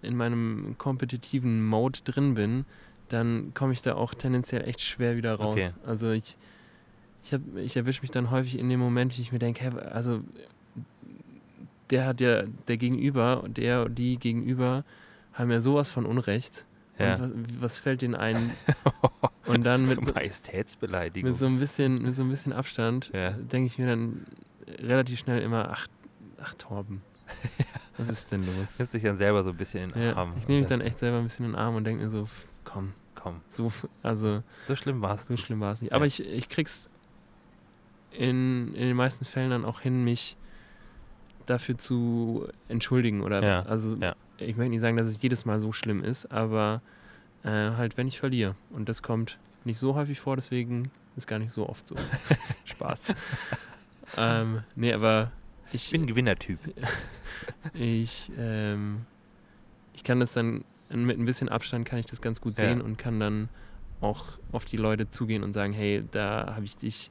in meinem kompetitiven Mode drin bin, dann komme ich da auch tendenziell echt schwer wieder raus. Okay. Also ich ich, hab- ich erwische mich dann häufig in dem Moment, wie ich mir denke, hey, also der hat ja, der Gegenüber, der und die Gegenüber haben ja sowas von Unrecht. Ja. Was, was fällt denen ein? Und dann mit, so Majestätsbeleidigung. mit so ein bisschen, mit so ein bisschen Abstand Ja. denke ich mir dann relativ schnell immer, ach, ach Torben, was ist denn los? Nimmst dich dann selber so ein bisschen in den Ja, Arm. ich nehme mich dann echt selber ein bisschen in den Arm und denke mir so, komm, Komm, so, also so schlimm war's. so schlimm war es nicht. Aber ich, ich krieg's in, in den meisten Fällen dann auch hin, mich dafür zu entschuldigen oder Ja, also ja. Ich möchte nicht sagen, dass es jedes Mal so schlimm ist, aber äh, halt wenn ich verliere und das kommt nicht so häufig vor, deswegen ist gar nicht so oft so. Spaß. ähm, nee, aber ich, Ich bin ein Gewinnertyp. ich, ähm, ich kann das dann mit ein bisschen Abstand kann ich das ganz gut Ja. sehen und kann dann auch auf die Leute zugehen und sagen, hey, da habe ich dich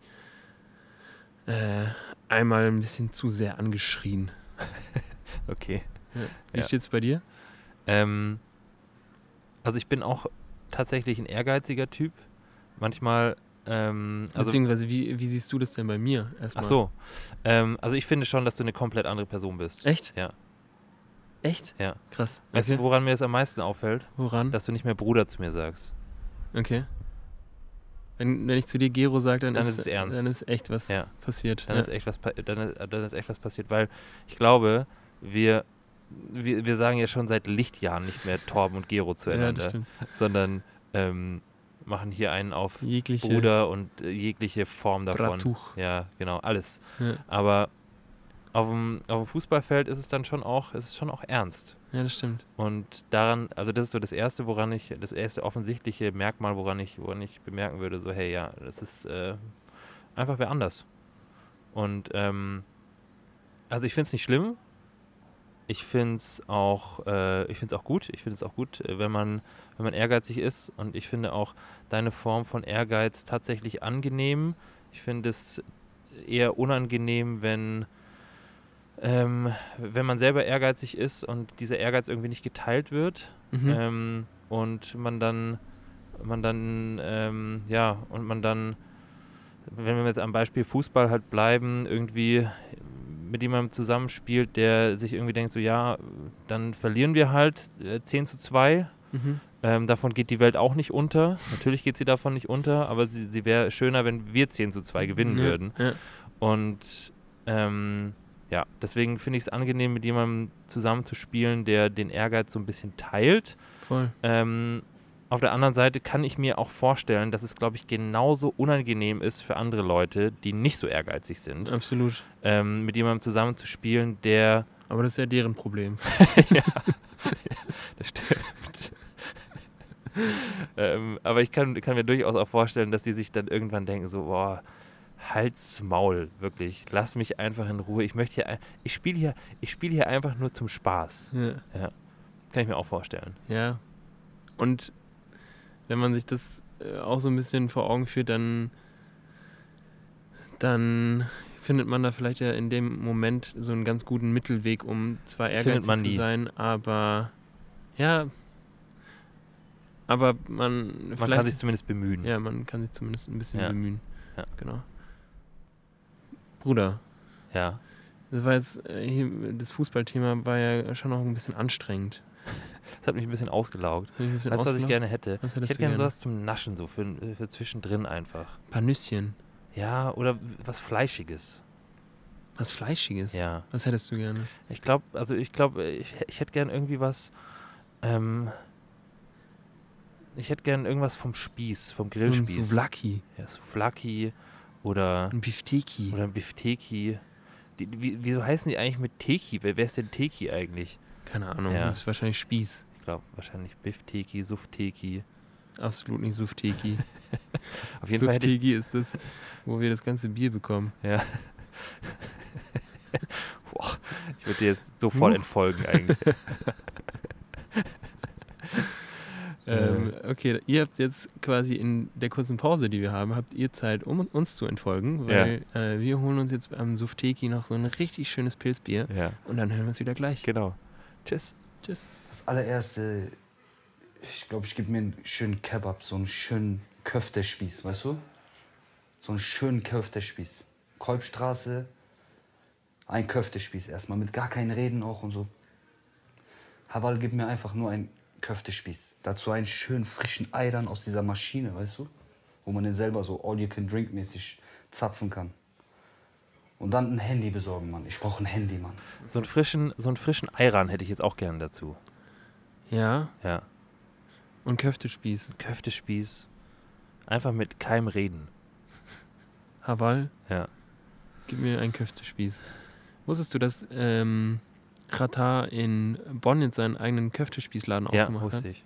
äh, einmal ein bisschen zu sehr angeschrien. Okay. Wie Ja. steht's bei dir? Ähm, also ich bin auch tatsächlich ein ehrgeiziger Typ. Manchmal, ähm, also Beziehungsweise, wie, wie siehst du das denn bei mir erstmal? ach so, ähm, also ich finde schon, dass du eine komplett andere Person bist. Echt? Ja. Echt? Ja. Krass. Weißt Okay. du, woran mir das am meisten auffällt? Woran? Dass du nicht mehr Bruder zu mir sagst. Okay. Wenn, wenn ich zu dir Gero sage, dann, Dann ist, ist es ernst. Dann ist echt was Ja. passiert. Dann ja. ist echt was, dann ist, dann ist echt was passiert, weil ich glaube, wir, wir, wir sagen ja schon seit Lichtjahren nicht mehr Torben und Gero ja, zueinander, stimmt. sondern ähm, machen hier einen auf Jegliche Bruder und äh, jegliche Form davon. Bratuch. Ja, genau, alles. Ja. Aber auf dem, auf dem Fußballfeld ist es dann schon auch, ist es schon auch ernst. ja, das stimmt. Und daran, also das ist so das erste, woran ich, das erste offensichtliche Merkmal, woran ich, woran ich bemerken würde, so, hey, ja, das ist äh, einfach wer anders. Und ähm, also ich finde es nicht schlimm. Ich finde es auch, äh, ich auch gut. Ich finde es auch gut, äh, wenn man, wenn man ehrgeizig ist. Und ich finde auch deine Form von Ehrgeiz tatsächlich angenehm. Ich finde es eher unangenehm, wenn ähm, wenn man selber ehrgeizig ist und dieser Ehrgeiz irgendwie nicht geteilt wird Mhm. ähm, und man dann, man dann, ähm, ja, und man dann, wenn wir jetzt am Beispiel Fußball halt bleiben, irgendwie mit jemandem zusammenspielt, der sich irgendwie denkt, so ja, dann verlieren wir halt äh, 10 zu 2. Mhm. Ähm, davon geht die Welt auch nicht unter. Natürlich geht sie davon nicht unter, aber sie, sie wäre schöner, wenn wir 10 zu 2 gewinnen ja, würden. Ja. Und ähm, ja, deswegen finde ich es angenehm, mit jemandem zusammenzuspielen, der den Ehrgeiz so ein bisschen teilt. Voll. Ähm, auf der anderen Seite kann ich mir auch vorstellen, dass es, glaube ich, genauso unangenehm ist für andere Leute, die nicht so ehrgeizig sind, Absolut. ähm, mit jemandem zusammenzuspielen, der. Aber das ist ja deren Problem. ja, das stimmt. ähm, aber ich kann, kann mir durchaus auch vorstellen, dass die sich dann irgendwann denken: so, boah, Halt's Maul, wirklich. Lass mich einfach in Ruhe. Ich möchte hier, ich spiele hier, ich spiele hier einfach nur zum Spaß. Ja. Kann ich mir auch vorstellen. ja. Und wenn man sich das äh, auch so ein bisschen vor Augen führt, dann, dann findet man da vielleicht ja in dem Moment so einen ganz guten Mittelweg, um zwar ehrgeizig zu sein, aber ja, aber man, Man kann sich zumindest bemühen. ja, man kann sich zumindest ein bisschen Ja. bemühen. Ja. Genau. Bruder, Ja. das war jetzt, äh, das Fußballthema war ja schon auch ein bisschen anstrengend. Das hat mich ein bisschen ausgelaugt. Ein bisschen Weißt du, was ich gerne hätte? Ich hätte gerne gerne? sowas zum Naschen, so für, für zwischendrin einfach. Ein paar Nüsschen. Ja, oder was Fleischiges. Was Fleischiges. Ja. Was hättest du gerne? Ich glaube, also ich glaube, ich, ich hätte gern irgendwie was, ähm, ich hätte gern irgendwas vom Spieß, vom Ein Grillspieß. Souvlaki. Ja, Souvlaki oder, Ein Bifteki. oder ein Bifteki. Die, wie, wieso heißen die eigentlich mit Teki? Wer, wer ist denn Teki eigentlich? Keine Ahnung. Ja. Das ist wahrscheinlich Spieß. Ich glaube wahrscheinlich Bifteki, Sufteki. Absolut nicht Sufteki. Auf jeden Sufteki ist das, wo wir das ganze Bier bekommen. ja. Boah, ich würde dir jetzt sofort Huch. entfolgen eigentlich. Ähm, okay, ihr habt jetzt quasi in der kurzen Pause, die wir haben, habt ihr Zeit, um uns zu entfolgen, weil äh, wir holen uns jetzt am Sufteki noch so ein richtig schönes Pilzbier Ja, und dann hören wir uns wieder gleich. genau. Tschüss. Tschüss. Das allererste, ich glaube, ich gebe mir einen schönen Kebab, so einen schönen Köftespieß, weißt du? So einen schönen Köftespieß. Kolbstraße, ein Köftespieß erstmal, mit gar keinen Reden auch und so. Hawal gibt mir einfach nur einen Köftespieß. Dazu einen schönen frischen Ei dann aus dieser Maschine, weißt du? Wo man den selber so all-you-can-drink-mäßig zapfen kann. Und dann ein Handy besorgen, Mann. Ich brauche ein Handy, Mann. So einen frischen, so einen frischen Ayran hätte ich jetzt auch gerne dazu. Ja, Ja. und Köftespieß. Köftespieß. Einfach mit keinem Reden. Haval, Ja. gib mir einen Köftespieß. Wusstest du, dass ähm, Katar in Bonn jetzt seinen eigenen Köftespießladen Ja, aufgemacht wusste hat? ich.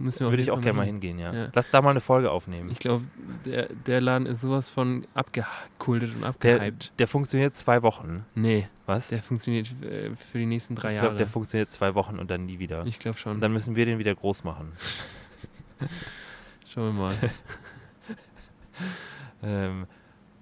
Müssen wir auf Würde ich auch gerne mal hin. hingehen, ja. Ja. Lass da mal eine Folge aufnehmen. Ich glaube, der, der Laden ist sowas von abgekultet und Der, abgehypt. der funktioniert zwei Wochen. nee, Was? der funktioniert äh, für die nächsten drei ich Jahre. glaube, der funktioniert zwei Wochen und dann nie wieder. ich glaube schon. Und dann müssen wir den wieder groß machen. Schauen wir mal. Ähm,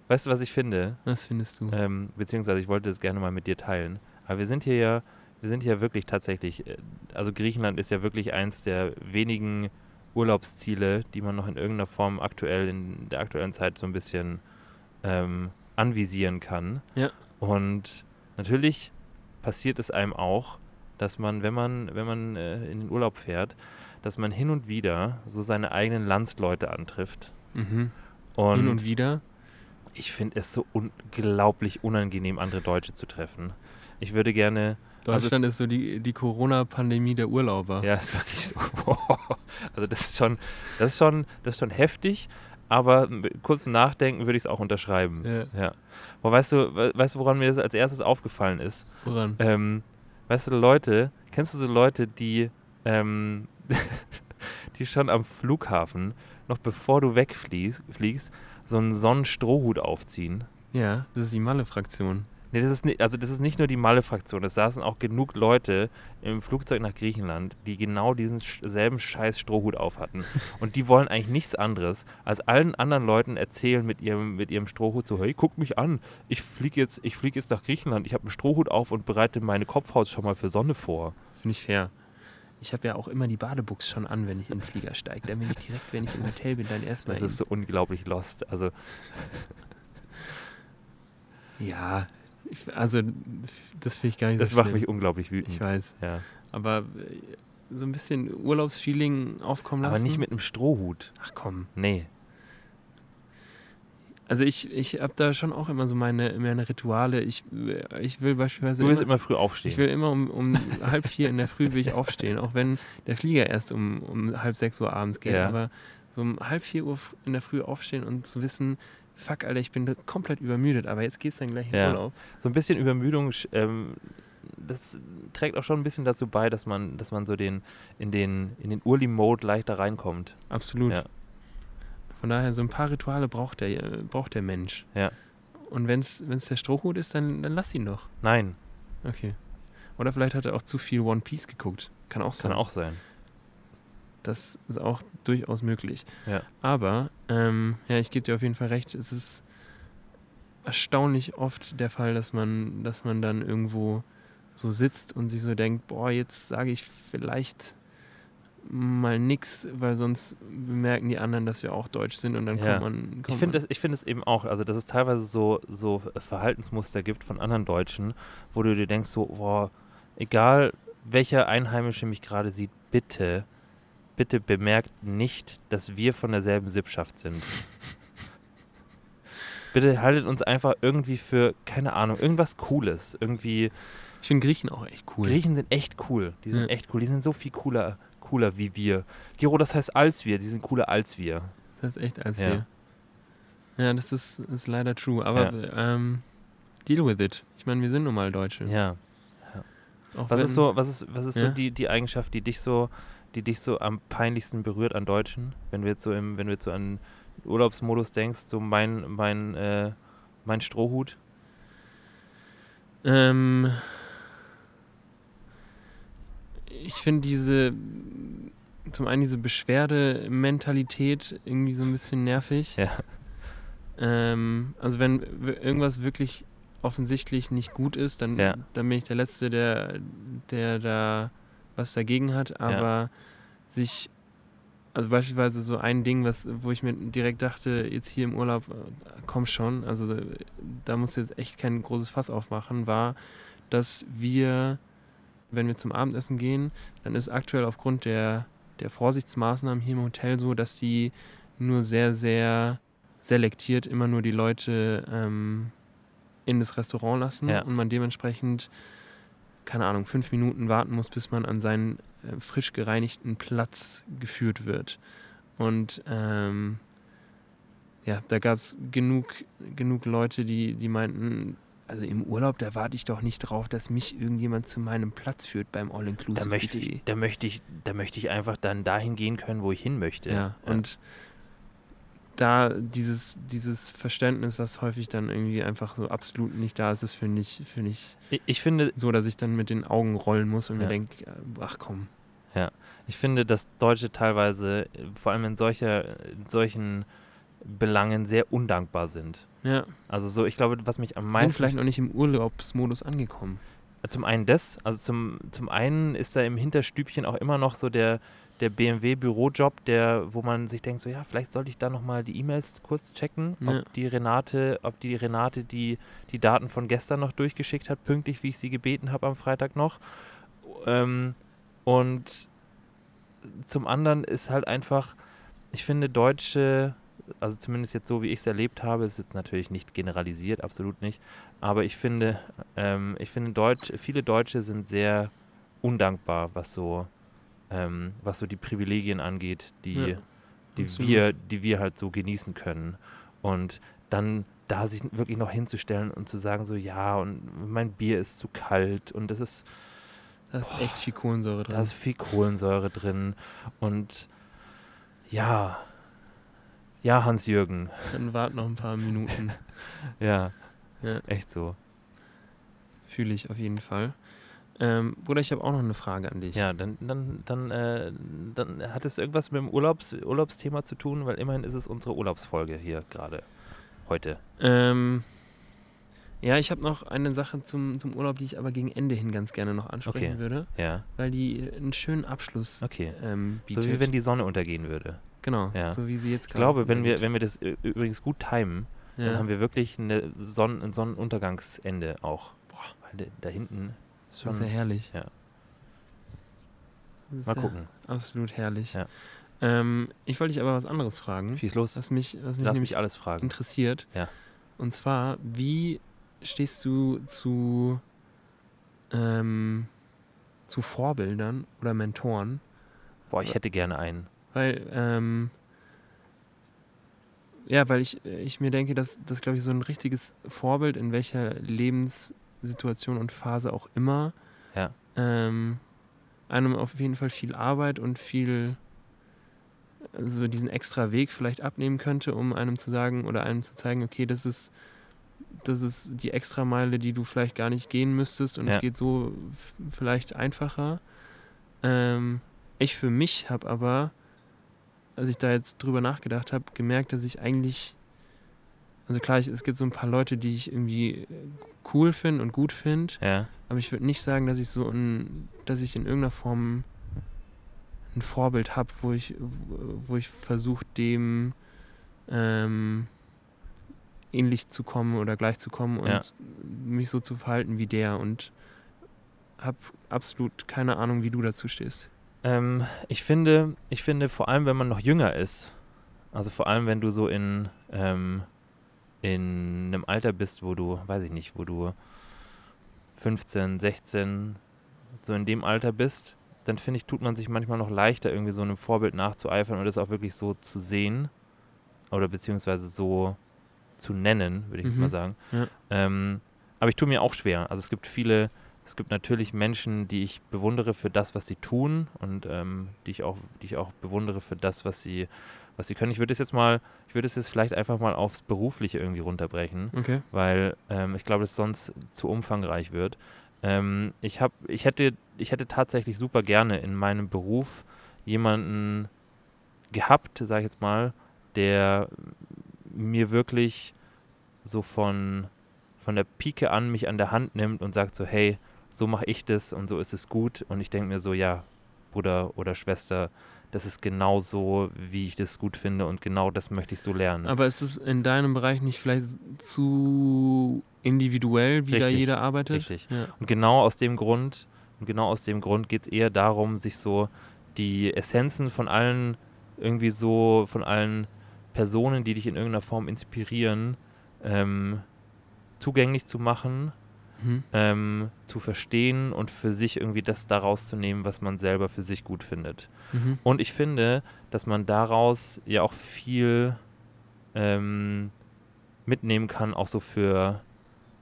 weißt du, was ich finde? Was findest du? Ähm, beziehungsweise ich wollte das gerne mal mit dir teilen. Aber wir sind hier ja, wir sind hier wirklich tatsächlich, äh, also Griechenland ist ja wirklich eins der wenigen Urlaubsziele, die man noch in irgendeiner Form aktuell in der aktuellen Zeit so ein bisschen ähm, anvisieren kann. Ja. Und natürlich passiert es einem auch, dass man, wenn man, wenn man äh, in den Urlaub fährt, dass man hin und wieder so seine eigenen Landsleute antrifft. Mhm. Und, Hin und wieder. ich finde es so unglaublich unangenehm, andere Deutsche zu treffen. Ich würde gerne. Also Deutschland ist so die, die Corona-Pandemie der Urlauber. Ja, ist wirklich so. Also das ist schon, das ist schon, das ist schon heftig, aber kurzem Nachdenken würde ich es auch unterschreiben. Ja. Ja. Aber weißt du, we- weißt du, woran mir das als erstes aufgefallen ist? Woran? Ähm, weißt du, Leute, kennst du so Leute, die, ähm, die schon am Flughafen, noch bevor du wegfliegst, fliegst, so einen Sonnenstrohhut aufziehen? Ja, das ist die Malle-Fraktion. Nee, das ist nicht, also das ist nicht nur die Malle-Fraktion, es saßen auch genug Leute im Flugzeug nach Griechenland, die genau diesen selben scheiß Strohhut auf hatten. Und die wollen eigentlich nichts anderes, als allen anderen Leuten erzählen mit ihrem, mit ihrem Strohhut so, hey, guck mich an, ich fliege jetzt, ich flieg jetzt nach Griechenland, ich habe einen Strohhut auf und bereite meine Kopfhaut schon mal für Sonne vor. Finde ich fair. Ich habe ja auch immer die Badebuchs schon an, wenn ich in den Flieger steige. Dann bin ich direkt, wenn ich im Hotel bin, dann erstmal. Das ist so unglaublich lost. Also, Ja, ich, also das finde ich gar nicht das so macht mich unglaublich wütend. Ich weiß. Ja. Aber äh, so ein bisschen Urlaubsfeeling aufkommen lassen. Aber nicht mit einem Strohhut. Ach komm. Nee. Also ich, ich habe da schon auch immer so meine, meine Rituale. Ich, ich will beispielsweise. Du willst immer früh aufstehen. ich will immer um, um halb vier in der Früh will ich aufstehen, auch wenn der Flieger erst um, um halb sechs Uhr abends geht. Ja. Aber so um halb vier Uhr in der Früh aufstehen und zu wissen, fuck, Alter, ich bin komplett übermüdet, aber jetzt geht's dann gleich in Ja. Urlaub. so ein bisschen Übermüdung, ähm, das trägt auch schon ein bisschen dazu bei, dass man, dass man so den, in den, in den Urli-Mode leichter reinkommt. Absolut. Ja. Von daher, so ein paar Rituale braucht der, äh, braucht der Mensch. Ja. Und wenn es der Strohhut ist, dann, dann lass ihn doch. Nein, Okay. Oder vielleicht hat er auch zu viel One Piece geguckt. Kann auch sein. kann auch sein. Das ist auch durchaus möglich. Ja. Aber, ähm, ja, ich gebe dir auf jeden Fall recht, es ist erstaunlich oft der Fall, dass man, dass man dann irgendwo so sitzt und sich so denkt, boah, jetzt sage ich vielleicht mal nix, weil sonst bemerken die anderen, dass wir auch deutsch sind und dann Ja. kommt man. Kommt Ich finde es eben auch, also dass es teilweise so, so Verhaltensmuster gibt von anderen Deutschen, wo du dir denkst, so, boah, egal welcher Einheimische mich gerade sieht, bitte, bitte bemerkt nicht, dass wir von derselben Sippschaft sind. bitte haltet uns einfach irgendwie für, keine Ahnung, irgendwas Cooles. Irgendwie, Ich finde Griechen auch echt cool. Griechen sind echt cool. Die sind Ja. echt cool. Die sind so viel cooler, cooler wie wir. Giro, das heißt als wir. Die sind cooler als wir. Das ist echt als Ja. wir. Ja, das ist, ist leider true. Aber ähm, deal with it. Ich meine, wir sind nun mal Deutsche. Ja. Was ist so, was ist, was ist so Ja. die, die Eigenschaft, die dich so, die dich so am peinlichsten berührt an Deutschen? Wenn wir jetzt so im, wenn du jetzt so an Urlaubsmodus denkst, so mein, mein, äh, mein Strohhut. Ähm, ich finde diese, zum einen diese Beschwerdementalität irgendwie so ein bisschen nervig. Ja. Ähm, also wenn irgendwas wirklich offensichtlich nicht gut ist, dann, Ja. dann bin ich der Letzte, der, der da was dagegen hat. Aber sich, also beispielsweise so ein Ding, was, wo ich mir direkt dachte, jetzt hier im Urlaub, äh, komm schon, also äh, da musst du jetzt echt kein großes Fass aufmachen, war, dass wir, wenn wir zum Abendessen gehen, dann ist aktuell aufgrund der, der Vorsichtsmaßnahmen hier im Hotel so, dass die nur sehr, sehr selektiert immer nur die Leute ähm, in das Restaurant lassen Ja. und man dementsprechend, keine Ahnung, fünf Minuten warten muss, bis man an seinen äh, frisch gereinigten Platz geführt wird. Und ähm, ja, da gab es genug, genug Leute, die, die meinten, also im Urlaub, da warte ich doch nicht drauf, dass mich irgendjemand zu meinem Platz führt beim Da All-Inclusive möchte ich, da möchte ich, da möchte ich einfach dann dahin gehen können, wo ich hin möchte. Ja, und da dieses, dieses Verständnis, was häufig dann irgendwie einfach so absolut nicht da ist, das finde ich, finde ich ich, ich finde, so, dass ich dann mit den Augen rollen muss und Ja. mir denke, ach komm. ich finde, dass Deutsche teilweise, äh, vor allem in solcher, in solchen Belangen sehr undankbar sind. Ja, Also so, ich glaube, was mich am sind meisten vielleicht noch nicht im Urlaubsmodus angekommen. Zum einen das, also zum, zum einen ist da im Hinterstübchen auch immer noch so der, der BMW-Bürojob, der, wo man sich denkt, so ja, vielleicht sollte ich da nochmal die E-Mails kurz checken, Ja. ob die Renate, ob die Renate die, die Daten von gestern noch durchgeschickt hat, pünktlich, wie ich sie gebeten habe am Freitag noch. Ähm, und zum anderen ist halt einfach, ich finde, Deutsche, also zumindest jetzt so, wie ich es erlebt habe, ist jetzt natürlich nicht generalisiert, absolut nicht, aber ich finde, ähm, ich finde, Deutsch, viele Deutsche sind sehr undankbar, was so, ähm, was so die Privilegien angeht, die, Ja, die, wir, die wir halt so genießen können. Und dann da sich wirklich noch hinzustellen und zu sagen, so ja, und mein Bier ist zu kalt und es ist Da ist echt viel Kohlensäure drin. da ist viel Kohlensäure drin und ja, ja, Hans-Jürgen, Dann wart noch ein paar Minuten. ja, Ja. echt so. Fühle ich auf jeden Fall. Ähm, Bruder, ich habe auch noch eine Frage an dich. Ja, dann, dann, dann, äh, dann hat es irgendwas mit dem Urlaubs, Urlaubsthema zu tun, weil immerhin ist es unsere Urlaubsfolge hier gerade heute. Ähm, ja, ich habe noch eine Sache zum, zum Urlaub, die ich aber gegen Ende hin ganz gerne noch ansprechen Okay. würde, Ja, weil die einen schönen Abschluss okay. ähm, bietet. So wie wenn die Sonne untergehen würde. genau, Ja. so wie sie jetzt Ich glaube, wenn wir, wenn wir das ü- übrigens gut timen, dann ja. haben wir wirklich eine Sonn ein Sonnenuntergangsende auch. Boah, weil da- da ist Das ist schon. ja herrlich. Ja. Das Mal ja gucken. Absolut herrlich. Ja. Ähm, ich wollte dich aber was anderes fragen, Schieß los. was mich, was mich Lass mich alles fragen. interessiert. Ja. Und zwar, wie stehst du zu, ähm, zu Vorbildern oder Mentoren? Boah, ich hätte gerne einen. Weil, ähm, ja, weil ich, ich mir denke, dass das, glaube ich, so ein richtiges Vorbild in welcher Lebenssituation und Phase auch immer Ja. ähm, einem auf jeden Fall viel Arbeit und viel so diesen extra Weg vielleicht abnehmen könnte, um einem zu sagen oder einem zu zeigen, okay, das ist das ist die Extrameile, die du vielleicht gar nicht gehen müsstest und Ja. es geht so vielleicht einfacher. Ähm, ich für mich habe aber, als ich da jetzt drüber nachgedacht habe, gemerkt, dass ich eigentlich, also klar, ich, es gibt so ein paar Leute, die ich irgendwie äh, cool finde und gut finde, Ja. aber ich würde nicht sagen, dass ich so ein, dass ich in irgendeiner Form ein Vorbild habe, wo ich, wo ich versuche, dem ähm, ähnlich zu kommen oder gleich zu kommen und Ja. mich so zu verhalten wie der. Und habe absolut keine Ahnung, wie du dazu stehst. Ähm, ich finde, ich finde vor allem, wenn man noch jünger ist, also vor allem, wenn du so in, ähm, in einem Alter bist, wo du, weiß ich nicht, wo du 15, 16, so in dem Alter bist, dann finde ich, tut man sich manchmal noch leichter, irgendwie so einem Vorbild nachzueifern und das auch wirklich so zu sehen oder beziehungsweise so zu nennen, würde ich jetzt Mhm. mal sagen. Ja. Ähm, aber ich tue mir auch schwer. Also es gibt viele, es gibt natürlich Menschen, die ich bewundere für das, was sie tun und ähm, die ich auch, die ich auch bewundere für das, was sie, was sie können. Ich würde es jetzt mal, ich würde es jetzt vielleicht einfach mal aufs Berufliche irgendwie runterbrechen Okay. weil ähm, ich glaube, dass es sonst zu umfangreich wird. Ähm, ich, hab, ich, hätte, ich hätte tatsächlich super gerne in meinem Beruf jemanden gehabt, sage ich jetzt mal, der mir wirklich so von, von der Pike an mich an der Hand nimmt und sagt so, hey, so mache ich das und so ist es gut. Und ich denke mir so, ja, Bruder oder Schwester, das ist genau so, wie ich das gut finde und genau das möchte ich so lernen. Aber ist es in deinem Bereich nicht vielleicht zu individuell, wie da Richtig, jeder arbeitet? richtig. Ja. Und genau aus dem Grund, und genau aus dem Grund geht es eher darum, sich so die Essenzen von allen irgendwie so, von allen Personen, die dich in irgendeiner Form inspirieren, ähm, zugänglich zu machen, Mhm. ähm, zu verstehen und für sich irgendwie das daraus zu nehmen, was man selber für sich gut findet. Mhm. Und ich finde, dass man daraus ja auch viel ähm, mitnehmen kann, auch so für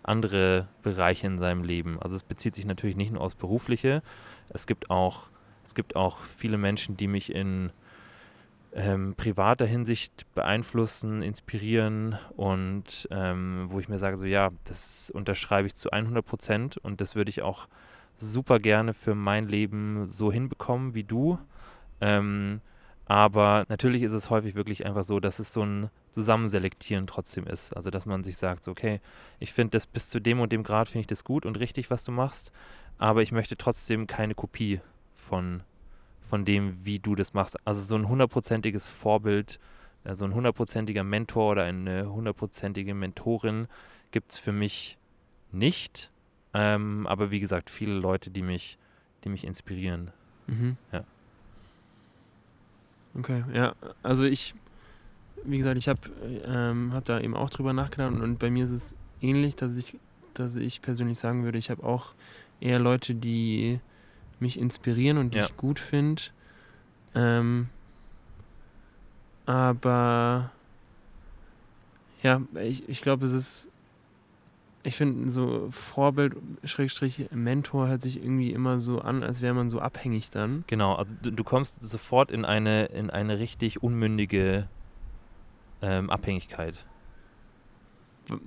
andere Bereiche in seinem Leben. Also es bezieht sich natürlich nicht nur aufs Berufliche. Es gibt auch, es gibt auch viele Menschen, die mich in ähm, privater Hinsicht beeinflussen, inspirieren und ähm, wo ich mir sage, so ja, das unterschreibe ich zu 100 Prozent und das würde ich auch super gerne für mein Leben so hinbekommen wie du. Ähm, aber natürlich ist es häufig wirklich einfach so, dass es so ein Zusammenselektieren trotzdem ist. Also dass man sich sagt, so, okay, ich finde das bis zu dem und dem Grad finde ich das gut und richtig, was du machst, aber ich möchte trotzdem keine Kopie von, von dem, wie du das machst. Also so ein hundertprozentiges Vorbild, äh, so ein hundertprozentiger Mentor oder eine hundertprozentige Mentorin gibt es für mich nicht. Ähm, aber wie gesagt, viele Leute, die mich, die mich inspirieren. Mhm. Ja. Okay, ja, also ich, wie gesagt, ich habe ähm, hab da eben auch drüber nachgedacht und, und bei mir ist es ähnlich, dass ich, dass ich persönlich sagen würde, ich habe auch eher Leute, die mich inspirieren und die Ja. ich gut finde. Ähm, aber ja, ich, ich glaube, es ist, ich finde, so Vorbild, Schrägstrich, Mentor hört sich irgendwie immer so an, als wäre man so abhängig dann. Genau, also du, du kommst sofort in eine, in eine richtig unmündige ähm, Abhängigkeit.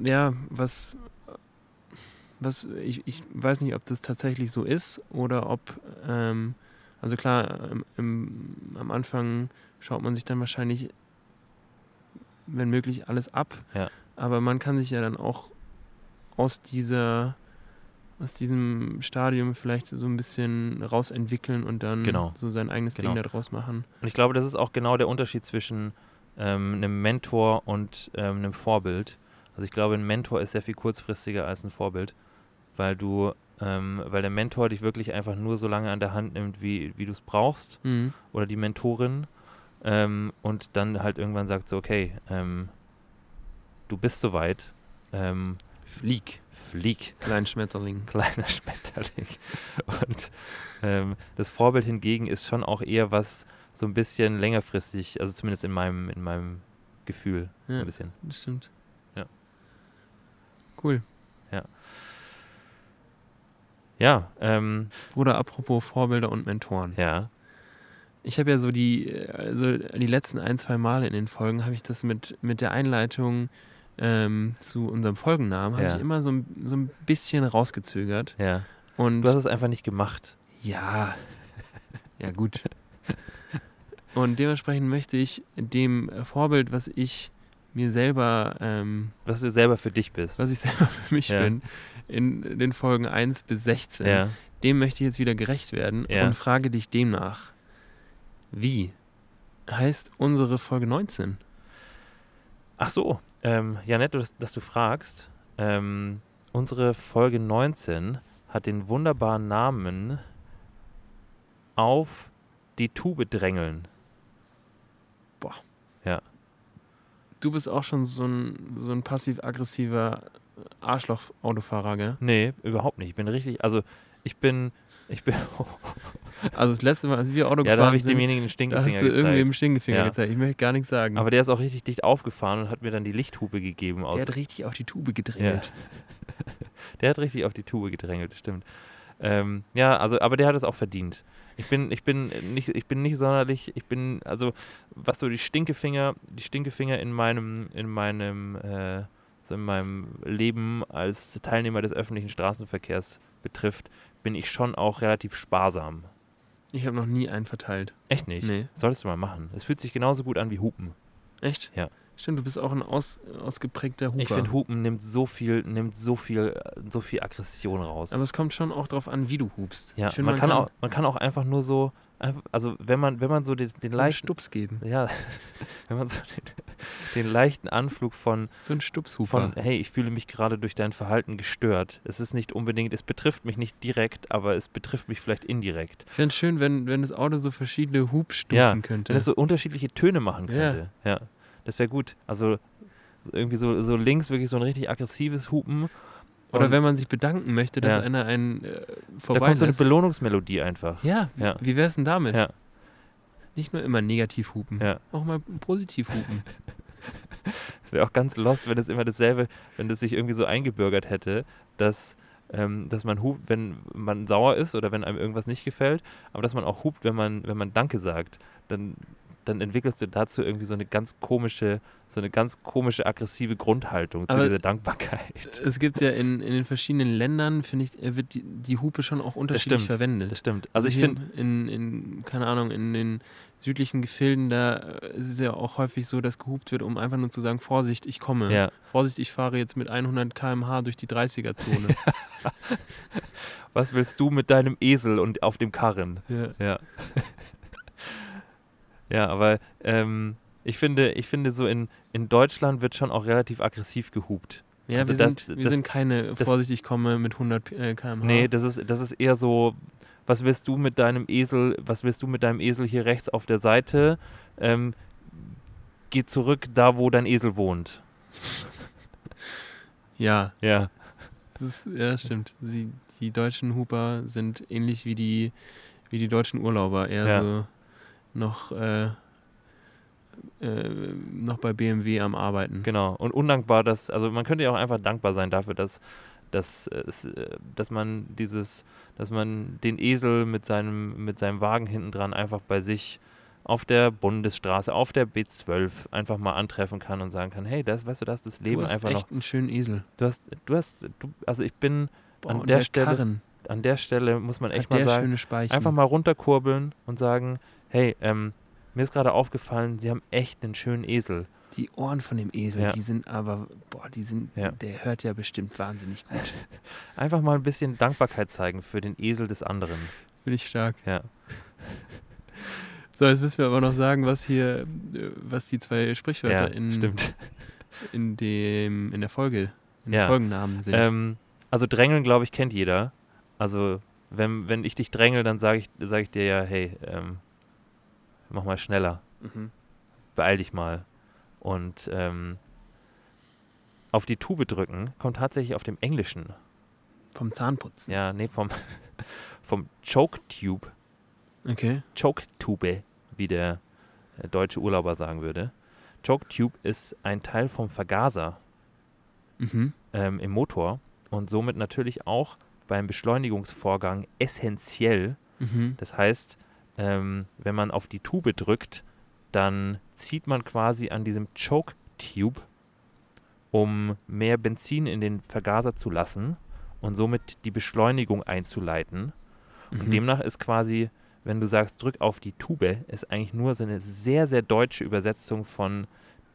Ja, was, was ich, ich weiß nicht, ob das tatsächlich so ist oder ob, ähm, also klar, im, im, am Anfang schaut man sich dann wahrscheinlich, wenn möglich, alles ab. Ja. Aber man kann sich ja dann auch aus dieser, aus diesem Stadium vielleicht so ein bisschen rausentwickeln und dann Genau. so sein eigenes Genau. Ding daraus machen. Und ich glaube, das ist auch genau der Unterschied zwischen ähm, einem Mentor und ähm, einem Vorbild. Also ich glaube, ein Mentor ist sehr viel kurzfristiger als ein Vorbild, weil du, ähm, weil der Mentor dich wirklich einfach nur so lange an der Hand nimmt, wie, wie du es brauchst, Mhm. oder die Mentorin, ähm, und dann halt irgendwann sagt so, okay, ähm, du bist soweit, ähm, Flieg, flieg. kleinen Schmetterling. kleiner Schmetterling. Und ähm, das Vorbild hingegen ist schon auch eher was so ein bisschen längerfristig, also zumindest in meinem, in meinem Gefühl so Ja. ein bisschen. Das stimmt. Ja. Cool. Ja, ähm, Bruder, apropos Vorbilder und Mentoren. ja, Ich habe ja so die, also die letzten ein, zwei Male in den Folgen habe ich das mit, mit der Einleitung ähm, zu unserem Folgennamen, habe Ja. ich immer so, ein- so ein bisschen rausgezögert. ja. Und Du hast es einfach nicht gemacht. ja, ja gut. Und dementsprechend möchte ich dem Vorbild, was ich mir selber, ähm, Was du selber für dich bist. was ich selber für mich Ja. bin, in den Folgen 1 bis 16, ja. dem möchte ich jetzt wieder gerecht werden Ja. und frage dich demnach, wie heißt unsere Folge 19? Ach so, ähm, ja nett, dass, dass du fragst. Ähm, unsere Folge 19 hat den wunderbaren Namen auf die Tube drängeln. Du bist auch schon so ein, so ein passiv-aggressiver Arschloch-Autofahrer, gell? Nee, überhaupt nicht. Ich bin richtig, also ich bin, ich bin, Also das letzte Mal, als wir Auto ja, da gefahren habe ich sind, demjenigen den da hast Stinkefinger du irgendwie gezeigt. im Stinkefinger Ja. gezeigt. Ich möchte gar nichts sagen. Aber der ist auch richtig dicht aufgefahren und hat mir dann die Lichthupe gegeben aus der hat richtig auf die Tube gedrängelt. Der hat richtig auf die Tube gedrängelt, stimmt. Ähm, ja, also, aber der hat es auch verdient. Ich bin, ich bin nicht, ich bin nicht sonderlich, ich bin, also, was so die Stinkefinger, die Stinkefinger in meinem, in meinem, äh, so in meinem Leben als Teilnehmer des öffentlichen Straßenverkehrs betrifft, bin ich schon auch relativ sparsam. Ich habe noch nie einen verteilt. Echt nicht? Nee. Solltest du mal machen. Es fühlt sich genauso gut an wie Hupen. Echt? Ja. Stimmt, du bist auch ein aus, ausgeprägter Huper. Ich finde, Hupen nimmt so viel, nimmt so viel, so viel Aggression raus. Aber es kommt schon auch drauf an, wie du hupst. Ja, find, man, kann auch, man kann auch einfach nur so, also wenn man, wenn man so den, den leichten, Stups geben. ja, wenn man so den, den leichten Anflug von, So ein Stupshuper. von, hey, ich fühle mich gerade durch dein Verhalten gestört. Es ist nicht unbedingt, es betrifft mich nicht direkt, aber es betrifft mich vielleicht indirekt. Ich fände es schön, wenn, wenn das Auto so verschiedene Hubstufen Ja, könnte. Wenn es so unterschiedliche Töne machen Ja. könnte. Ja, das wäre gut. Also irgendwie so, so links wirklich so ein richtig aggressives Hupen. Oder und wenn man sich bedanken möchte, dass Ja. einer einen äh, da vorbei kommt so eine Belohnungsmelodie einfach. Ja, Ja. wie wär's denn damit? Ja. Nicht nur immer negativ hupen, Ja. auch mal positiv hupen. Es wäre auch ganz lost, wenn es immer dasselbe, wenn das sich irgendwie so eingebürgert hätte, dass, ähm, dass man hupt, wenn man sauer ist oder wenn einem irgendwas nicht gefällt, aber dass man auch hupt, wenn man, wenn man Danke sagt. Dann, dann entwickelst du dazu irgendwie so eine ganz komische, so eine ganz komische, aggressive Grundhaltung zu Aber- dieser Dankbarkeit. es gibt ja in, in den verschiedenen Ländern, finde ich, wird die, die Hupe schon auch unterschiedlich stimmt. verwendet. Das stimmt. Also ich finde, in, in, keine Ahnung, in den südlichen Gefilden, da äh, ist es ja auch häufig so, dass gehupt wird, um einfach nur zu sagen, Vorsicht, ich komme. ja, Vorsicht, ich fahre jetzt mit 100 km/h durch die 30er-Zone. was willst du mit deinem Esel und auf dem Karren? ja. Ja. Ja, aber ähm, ich finde, ich finde so in, in Deutschland wird schon auch relativ aggressiv gehupt. Ja, Also wir, das- sind, wir das- sind keine, das- Vorsicht, ich komme mit 100 äh, km/h. Nee, das ist, das ist eher so, was willst du mit deinem Esel, was willst du mit deinem Esel hier rechts auf der Seite? Ähm, geh zurück da, wo dein Esel wohnt. ja, Ja. ist, ja, stimmt. Sie, die deutschen Huper sind ähnlich wie die, wie die deutschen Urlauber, eher Ja. so noch, äh, äh, noch bei BMW am Arbeiten. Genau. Und undankbar, dass, also man könnte ja auch einfach dankbar sein dafür, dass, dass, es, äh, dass man dieses, dass man den Esel mit seinem, mit seinem Wagen hinten dran einfach bei sich auf der Bundesstraße, auf der B12 einfach mal antreffen kann und sagen kann, hey, das, weißt du, das ist das Leben du hast einfach noch. echt einen schönen Esel. Du hast, du hast, du, also ich bin Boah, An und der Stelle Karren, an der Stelle, muss man echt hat mal der sagen, einfach mal runterkurbeln und sagen, hey, ähm, mir ist gerade aufgefallen, Sie haben echt einen schönen Esel. Die Ohren von dem Esel, Ja. die sind aber, boah, die sind, Ja. der hört ja bestimmt wahnsinnig gut. Einfach mal ein bisschen Dankbarkeit zeigen für den Esel des anderen. Finde ich stark. Ja. So, jetzt müssen wir aber noch sagen, was hier, äh, was die zwei Sprichwörter Ja, in, stimmt. in dem, in der Folge, in Ja. den Folgennamen sind. Ähm, also drängeln, glaube ich, kennt jeder. Also wenn, wenn ich dich drängel, dann sage ich, sag ich dir ja, hey, ähm, mach mal schneller, Mhm. beeil dich mal. Und ähm, auf die Tube drücken kommt tatsächlich auf dem Englischen. Vom Zahnputzen. Ja, nee, vom, vom Choke Tube. Okay. Choke Tube, wie der äh, deutsche Urlauber sagen würde. Choke Tube ist ein Teil vom Vergaser Mhm. ähm, im Motor und somit natürlich auch beim Beschleunigungsvorgang essentiell. Mhm. Das heißt, ähm, wenn man auf die Tube drückt, dann zieht man quasi an diesem Choke Tube, um mehr Benzin in den Vergaser zu lassen und somit die Beschleunigung einzuleiten. Und Mhm. demnach ist quasi, wenn du sagst, drück auf die Tube, ist eigentlich nur so eine sehr, sehr deutsche Übersetzung von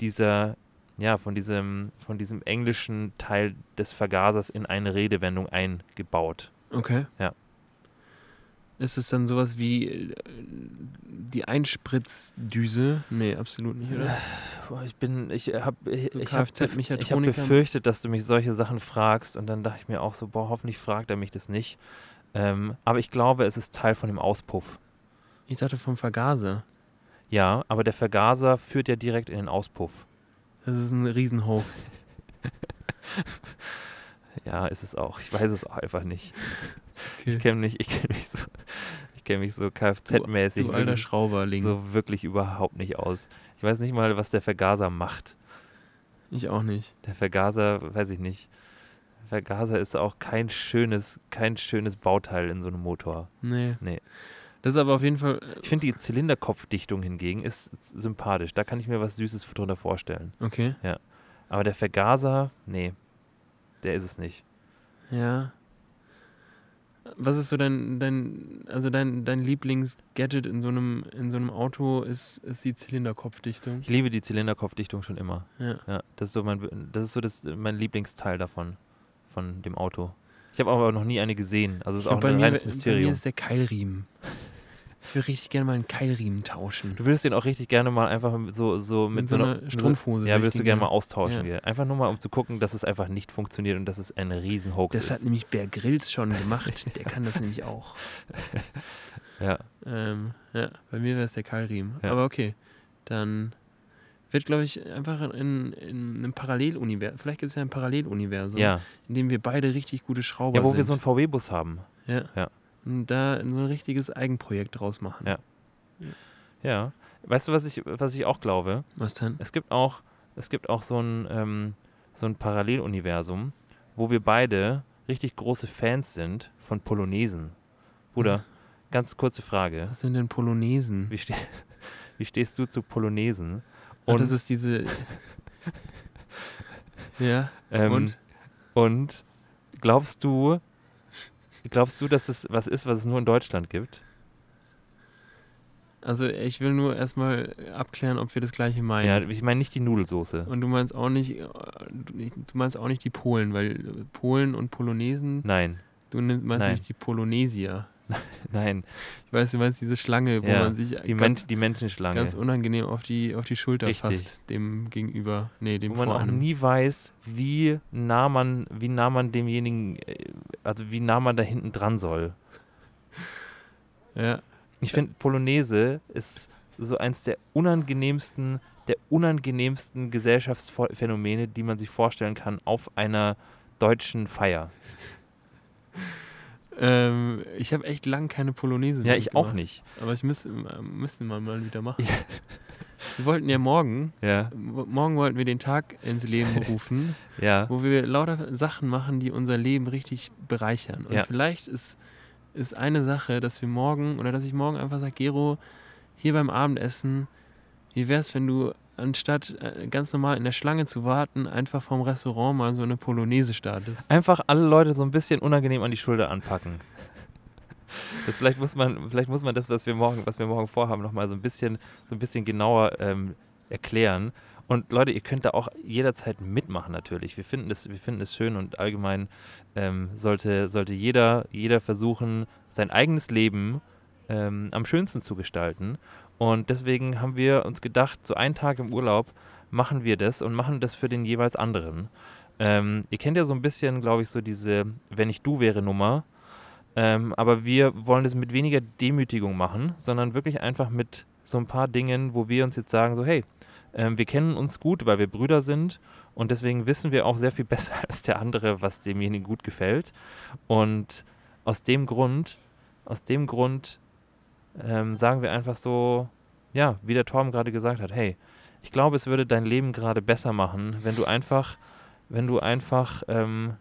dieser, ja, von diesem, von diesem englischen Teil des Vergasers in eine Redewendung eingebaut. Okay. Ja. Ist es dann sowas wie äh, die Einspritzdüse? Nee, absolut nicht, oder? Ich bin, ich habe, ich, So ich habe ich hab befürchtet, dass du mich solche Sachen fragst und dann dachte ich mir auch so, boah, hoffentlich fragt er mich das nicht. Ähm, aber ich glaube, es ist Teil von dem Auspuff. Ich dachte vom Vergaser. Ja, aber der Vergaser führt ja direkt in den Auspuff. Das ist ein Riesenhoax. Ja, ist es auch. Ich weiß es auch einfach nicht. Okay. Ich kenne mich, ich kenne mich so, ich kenne mich so Kfz-mäßig alter Schrauberling. so wirklich überhaupt nicht aus. Ich weiß nicht mal, was der Vergaser macht. Ich auch nicht. Der Vergaser, weiß ich nicht. Vergaser ist auch kein schönes, kein schönes Bauteil in so einem Motor. Nee. Nee. Das ist aber auf jeden Fall. Ich finde die Zylinderkopfdichtung hingegen ist sympathisch. Da kann ich mir was Süßes drunter vorstellen. Okay. Aber der Vergaser, nee, der ist es nicht. Ja. Was ist so dein, dein, also dein, dein Lieblingsgadget in so einem, in so einem Auto ist, ist die Zylinderkopfdichtung? Ich liebe die Zylinderkopfdichtung schon immer. Ja. Ja, das ist so mein, das ist so das, mein Lieblingsteil davon, von dem Auto. Ich habe aber noch nie eine gesehen. Also es ist auch ein reines bei mir Mysterium. ist der Keilriemen. Ich würde richtig gerne mal einen Keilriemen tauschen. Du würdest den auch richtig gerne mal einfach so, so mit, Mit so einer Strumpfhose ja, würdest du gerne mal austauschen. Ja. Einfach nur mal, um zu gucken, dass es einfach nicht funktioniert und dass es ein Riesenhoax Das hat ist. nämlich Bear Grylls schon gemacht. Der kann das nämlich auch. Ja. Ähm, ja, bei mir wäre es der Keilriemen. Ja. Aber okay, dann wird, glaube ich, einfach in, in einem Paralleluniversum, vielleicht gibt es ja ein Paralleluniversum, ja. in dem wir beide richtig gute Schrauber ja, wo sind. wir so einen VW-Bus haben. ja. Ja. Und da so ein richtiges Eigenprojekt draus machen. Ja. Ja. Weißt du, was ich, was ich auch glaube? Was denn? Es gibt auch, es gibt auch so ein, ähm, so ein Paralleluniversum, wo wir beide richtig große Fans sind von Polonesen. Bruder, ganz kurze Frage. Was sind denn Polonesen? Wie, ste wie stehst du zu Polonesen? Und das ist diese. ja. ähm, und? und glaubst du, glaubst du, dass es was ist, was es nur in Deutschland gibt? Also ich will nur erstmal abklären, ob wir das gleiche meinen. Ja, ich meine nicht die Nudelsoße. Und du meinst auch nicht, äh, du meinst auch nicht die Polen, weil Polen und Polonesen, Nein, du meinst Nein. nicht die Polonesier. nein, Ich weiß, du meinst diese Schlange, wo Ja, man sich die, Men ganz, die Menschenschlange. ganz unangenehm auf die, auf die Schulter Richtig. fasst, dem gegenüber, nee, dem wo man auch nie weiß, wie nah man, wie nah man demjenigen, äh, also wie nah man da hinten dran soll. Ja, Ich finde, Polonaise ist so eins der unangenehmsten, der unangenehmsten Gesellschaftsphänomene, die man sich vorstellen kann auf einer deutschen Feier. Ähm, ich habe echt lang keine Polonaise Ja, mehr ich auch nicht. Aber ich müsste, müssten wir mal wieder machen. Ja. Wir wollten ja morgen, Ja, morgen wollten wir den Tag ins Leben rufen, ja, wo wir lauter Sachen machen, die unser Leben richtig bereichern. Und Ja. vielleicht ist, ist eine Sache, dass wir morgen, oder dass ich morgen einfach sage, Gero, hier beim Abendessen, wie wäre es, wenn du anstatt äh, ganz normal in der Schlange zu warten, einfach vom Restaurant mal so eine Polonaise startest? einfach alle Leute so ein bisschen unangenehm an die Schulter anpacken. Das vielleicht muss man, vielleicht muss man das, was wir morgen, was wir morgen vorhaben, nochmal so ein bisschen, so ein bisschen genauer ähm, erklären. Und Leute, ihr könnt da auch jederzeit mitmachen natürlich. Wir finden es, wir finden es schön und allgemein ähm, sollte, sollte jeder, jeder versuchen, sein eigenes Leben ähm, am schönsten zu gestalten. Und deswegen haben wir uns gedacht, so einen Tag im Urlaub machen wir das und machen das für den jeweils anderen. Ähm, ihr kennt ja so ein bisschen, glaube ich, so diese Wenn ich du wäre Nummer. Ähm, aber wir wollen das mit weniger Demütigung machen, sondern wirklich einfach mit so ein paar Dingen, wo wir uns jetzt sagen, so hey, ähm, wir kennen uns gut, weil wir Brüder sind und deswegen wissen wir auch sehr viel besser als der andere, was demjenigen gut gefällt. Und aus dem Grund, aus dem Grund ähm, sagen wir einfach so, ja, wie der Torben gerade gesagt hat, hey, ich glaube, es würde dein Leben gerade besser machen, wenn du einfach, wenn du einfach ähm,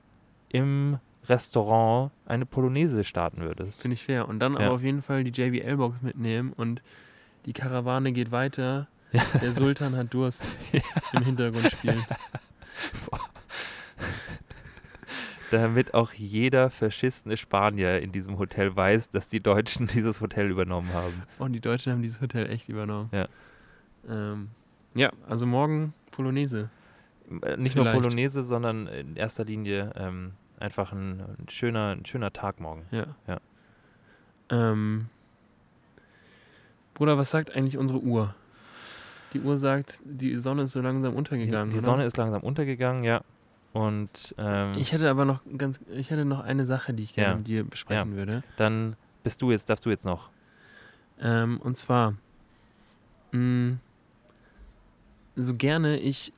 im Restaurant eine Polonaise starten würdest. Finde ich fair. Und dann Ja. aber auf jeden Fall die JBL-Box mitnehmen und die Karawane geht weiter. Der Sultan hat Durst im Hintergrund spielen. Damit auch jeder verschissene Spanier in diesem Hotel weiß, dass die Deutschen dieses Hotel übernommen haben. Und die Deutschen haben dieses Hotel echt übernommen. Ja. Ähm, ja, also morgen Polonaise. Äh, Nicht nur Vielleicht. Polonaise, sondern in erster Linie ähm, einfach ein, ein, schöner, ein schöner Tag morgen. Ja. Ja. Ähm, Bruder, was sagt eigentlich unsere Uhr? Die Uhr sagt, die Sonne ist so langsam untergegangen. Die oder? Sonne ist langsam untergegangen, ja. Und ähm, Ich hätte aber noch ganz, ich hätte noch eine Sache, die ich gerne Ja. mit dir besprechen würde. dann bist du jetzt, darfst du jetzt noch. Ähm, und zwar, mh, so gerne ich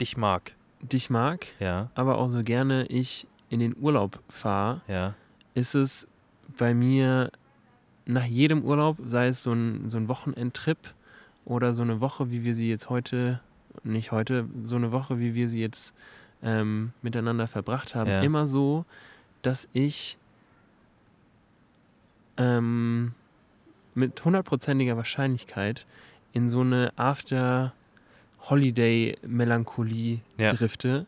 Dich mag. dich mag, Ja, aber auch so gerne ich in den Urlaub fahre, ja, ist es bei mir nach jedem Urlaub, sei es so ein, so ein Wochenendtrip oder so eine Woche, wie wir sie jetzt heute, nicht heute, so eine Woche, wie wir sie jetzt ähm, miteinander verbracht haben, Ja. immer so, dass ich ähm, mit hundertprozentiger Wahrscheinlichkeit in so eine After-Holiday-Melancholie Ja. drifte.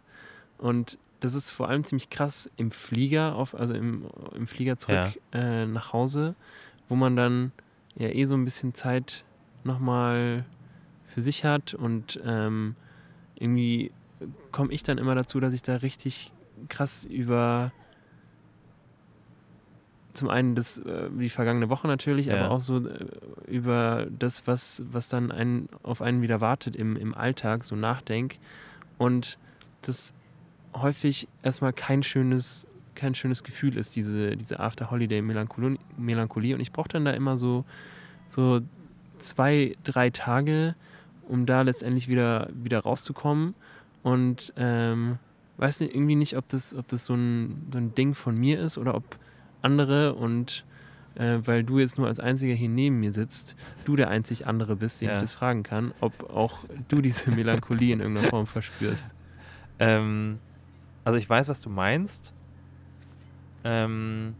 Und das ist vor allem ziemlich krass im Flieger, auf, also im, im Flieger zurück äh, nach Hause, wo man dann ja eh so ein bisschen Zeit nochmal für sich hat und ähm, irgendwie komme ich dann immer dazu, dass ich da richtig krass über zum einen das, äh, die vergangene Woche natürlich, Ja. aber auch so äh, über das, was, was dann einen, auf einen wieder wartet im, im Alltag, so nachdenk. Und das häufig erstmal kein schönes, kein schönes Gefühl ist, diese, diese After-Holiday-Melancholie. Melancholie. Und ich brauche dann da immer so, so zwei, drei Tage, um da letztendlich wieder, wieder rauszukommen. Und ähm, weiß nicht, irgendwie nicht, ob das, ob das so ein, so ein Ding von mir ist oder ob andere und äh, weil du jetzt nur als einziger hier neben mir sitzt, du der einzig andere bist, den Ja. ich das fragen kann, ob auch du diese Melancholie in irgendeiner Form verspürst. Ähm, also ich weiß, was du meinst. Ähm,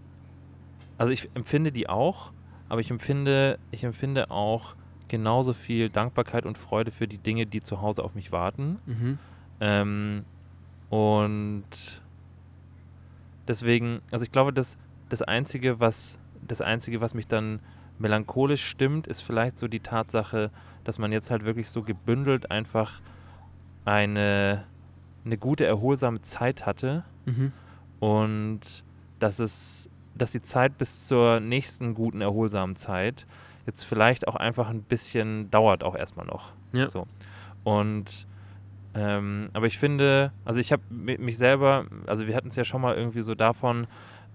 also ich empfinde die auch, aber ich empfinde, ich empfinde auch genauso viel Dankbarkeit und Freude für die Dinge, die zu Hause auf mich warten. Mhm. Ähm, und deswegen, also ich glaube, dass das Einzige, was das Einzige, was mich dann melancholisch stimmt, ist vielleicht so die Tatsache, dass man jetzt halt wirklich so gebündelt einfach eine, eine gute, erholsame Zeit hatte Mhm. und dass es, dass die Zeit bis zur nächsten guten, erholsamen Zeit jetzt vielleicht auch einfach ein bisschen dauert, auch erstmal noch. Ja. So. Und ähm, aber ich finde, also ich habe mich selber, also wir hatten es ja schon mal irgendwie so davon,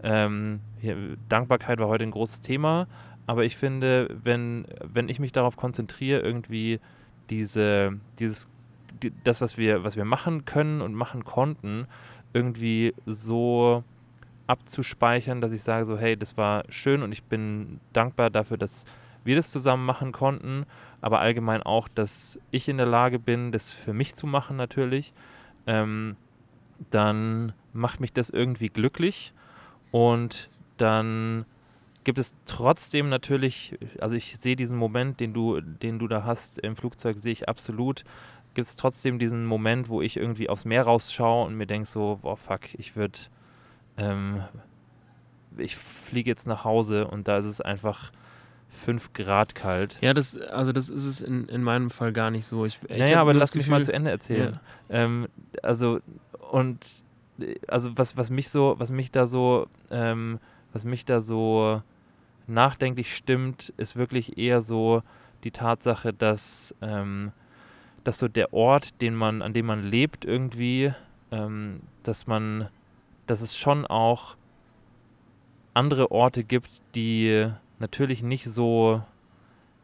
ähm, hier, Dankbarkeit war heute ein großes Thema, aber ich finde, wenn, wenn ich mich darauf konzentriere, irgendwie diese, dieses, die, das, was wir, was wir machen können und machen konnten, irgendwie so abzuspeichern, dass ich sage so, hey, das war schön und ich bin dankbar dafür, dass wir das zusammen machen konnten, aber allgemein auch, dass ich in der Lage bin, das für mich zu machen natürlich, ähm, dann macht mich das irgendwie glücklich und dann gibt es trotzdem natürlich, also ich sehe diesen Moment, den du, den du da hast im Flugzeug, sehe ich absolut, gibt es trotzdem diesen Moment, wo ich irgendwie aufs Meer rausschaue und mir denke so, boah, fuck, ich würde, ähm, ich fliege jetzt nach Hause und da ist es einfach 5 Grad kalt. Ja, das, also das ist es in, in meinem Fall gar nicht so. Ich, ich naja, aber lass das mich mal Gefühl- zu Ende erzählen. Ja. Ähm, also, und also was, was mich so, was mich da so, ähm, was mich da so nachdenklich stimmt, ist wirklich eher so die Tatsache, dass, ähm, dass so der Ort, den man, an dem man lebt, irgendwie, ähm, dass man, dass es schon auch andere Orte gibt, die natürlich nicht so